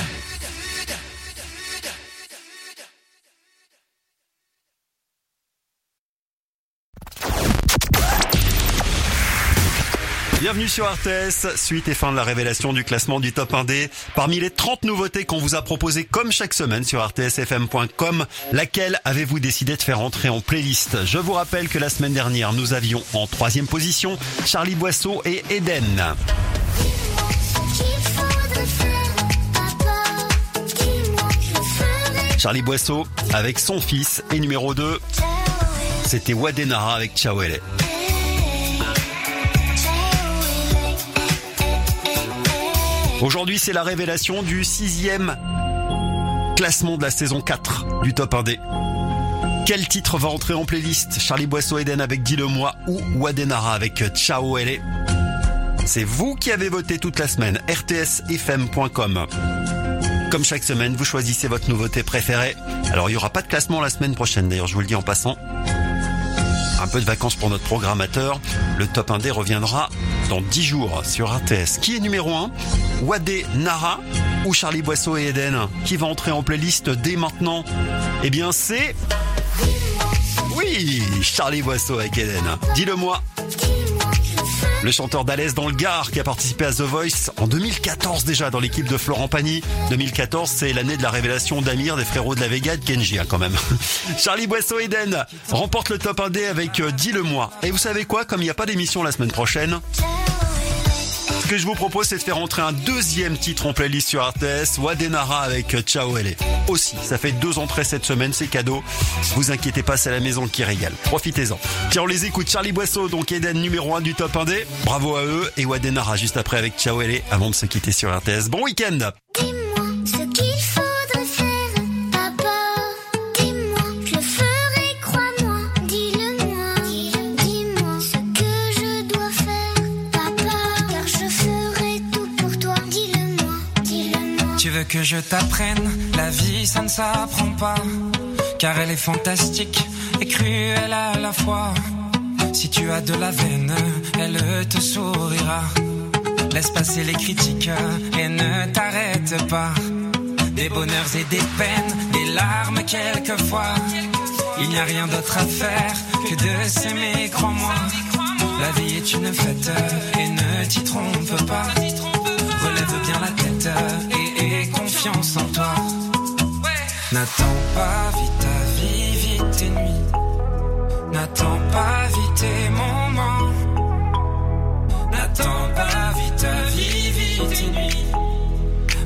Bienvenue sur RTS, suite et fin de la révélation du classement du top 1D. Parmi les 30 nouveautés qu'on vous a proposées comme chaque semaine sur rtsfm.com, laquelle avez-vous décidé de faire entrer en playlist? Je vous rappelle que la semaine dernière, nous avions en troisième position Charlie Boisseau et Eden. Charlie Boisseau avec son fils et numéro 2, c'était Wadenara avec Chawele. Aujourd'hui, c'est la révélation du sixième classement de la saison 4 du top 1D. Quel titre va entrer en playlist Charlie Boisseau Eden avec Dis-le-moi ou Wadenara avec Ciao LA C'est vous qui avez voté toute la semaine. rtsfm.com Comme chaque semaine, vous choisissez votre nouveauté préférée. Alors, il n'y aura pas de classement la semaine prochaine, d'ailleurs, je vous le dis en passant. Un peu de vacances pour notre programmateur. Le top 1D reviendra dans 10 jours sur RTS. Qui est numéro 1 Wadé Nara ou Charlie Boisseau et Eden? Qui va entrer en playlist dès maintenant? Eh bien c'est... Oui Charlie Boisseau avec Eden. Dis-le-moi le chanteur d'Alès dans le Gard qui a participé à The Voice en 2014 déjà dans l'équipe de Florent Pagny. 2014 c'est l'année de la révélation d'Amir des frérots de la Vega de Kenji hein, quand même. Charlie Boisseau Eden remporte le top 1D avec euh, Dis-le-moi. Et vous savez quoi Comme il n'y a pas d'émission la semaine prochaine, que je vous propose, c'est de faire entrer un deuxième titre en playlist sur RTS, Wadenara avec Ciao LA. Aussi, ça fait deux entrées cette semaine, c'est cadeau. Vous inquiétez pas, c'est la maison qui régale. Profitez-en. Tiens, on les écoute. Charlie Boisseau, donc Eden numéro 1 du top 1D. Bravo à eux. Et Wadenara juste après avec Ciao LA avant de se quitter sur RTS. Bon week-end que je t'apprenne La vie, ça ne s'apprend pas. Car elle est fantastique et cruelle à la fois. Si tu as de la veine, elle te sourira. Laisse passer les critiques et ne t'arrête pas. des bonheurs et des peines, des larmes quelquefois. Il n'y a rien d'autre à faire que de s'aimer, crois-moi. La vie est une fête et ne t'y trompe pas. Relève bien la tête aie confiance en toi. N'attends pas vite ta vie, vite tes nuits. N'attends pas vite tes moments. N'attends pas vite ta vie, vite tes nuits.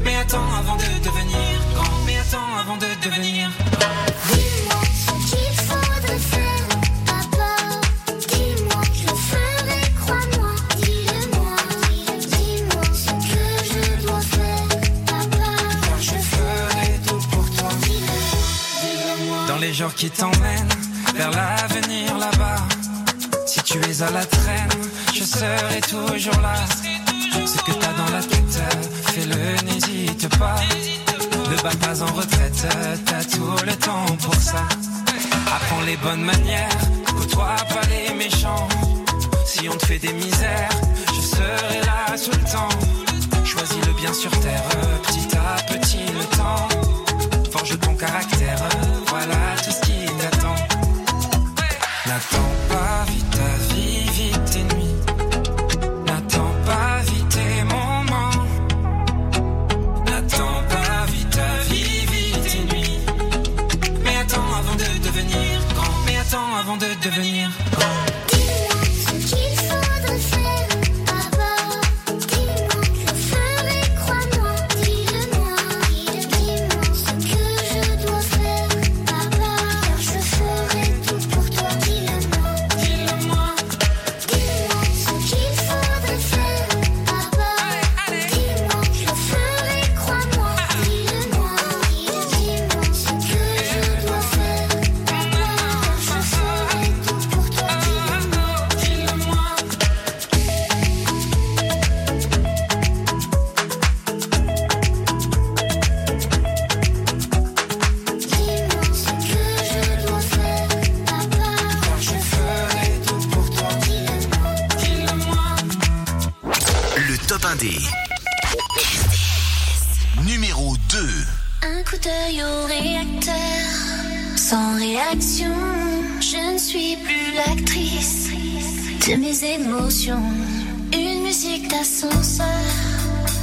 Mais attends avant de devenir grand. Mais attends avant de devenir Dis-moi les jours qui t'emmènent vers l'avenir là-bas. Si tu es à la traîne, je serai toujours là. Ce que t'as dans la tête, fais-le, n'hésite pas. Ne bats pas en retraite, t'as tout le temps pour ça. Apprends les bonnes manières, côtoie pas les méchants. Si on te fait des misères, je serai là tout le temps. Choisis le bien sur terre, petit à petit le temps. Forge ton caractère, voilà N'attends pas vite ta vie, vite tes nuits. N'attends pas vite tes moments. N'attends pas vite ta vie, vite tes nuits. Mais attends avant de devenir grand. Mais attends avant de devenir. Sans réaction. Je ne suis plus l'actrice de mes émotions. Une musique d'ascenseur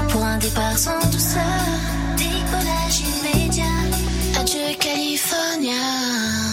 pour un départ sans douceur. Décollage immédiat. Adieu California.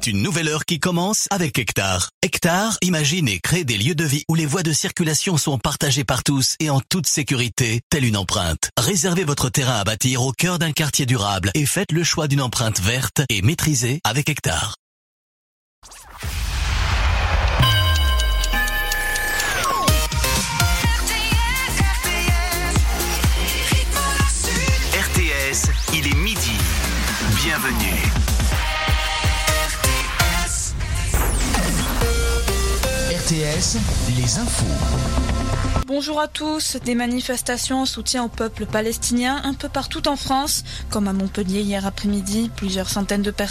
C'est une nouvelle heure qui commence avec Hectare. Hectare imagine et crée des lieux de vie où les voies de circulation sont partagées par tous et en toute sécurité, telle une empreinte. Réservez votre terrain à bâtir au cœur d'un quartier durable et faites le choix d'une empreinte verte et maîtrisée avec Hectare. Les infos. Bonjour à tous. Des manifestations en soutien au peuple palestinien un peu partout en France, comme à Montpellier hier après-midi. Plusieurs centaines de personnes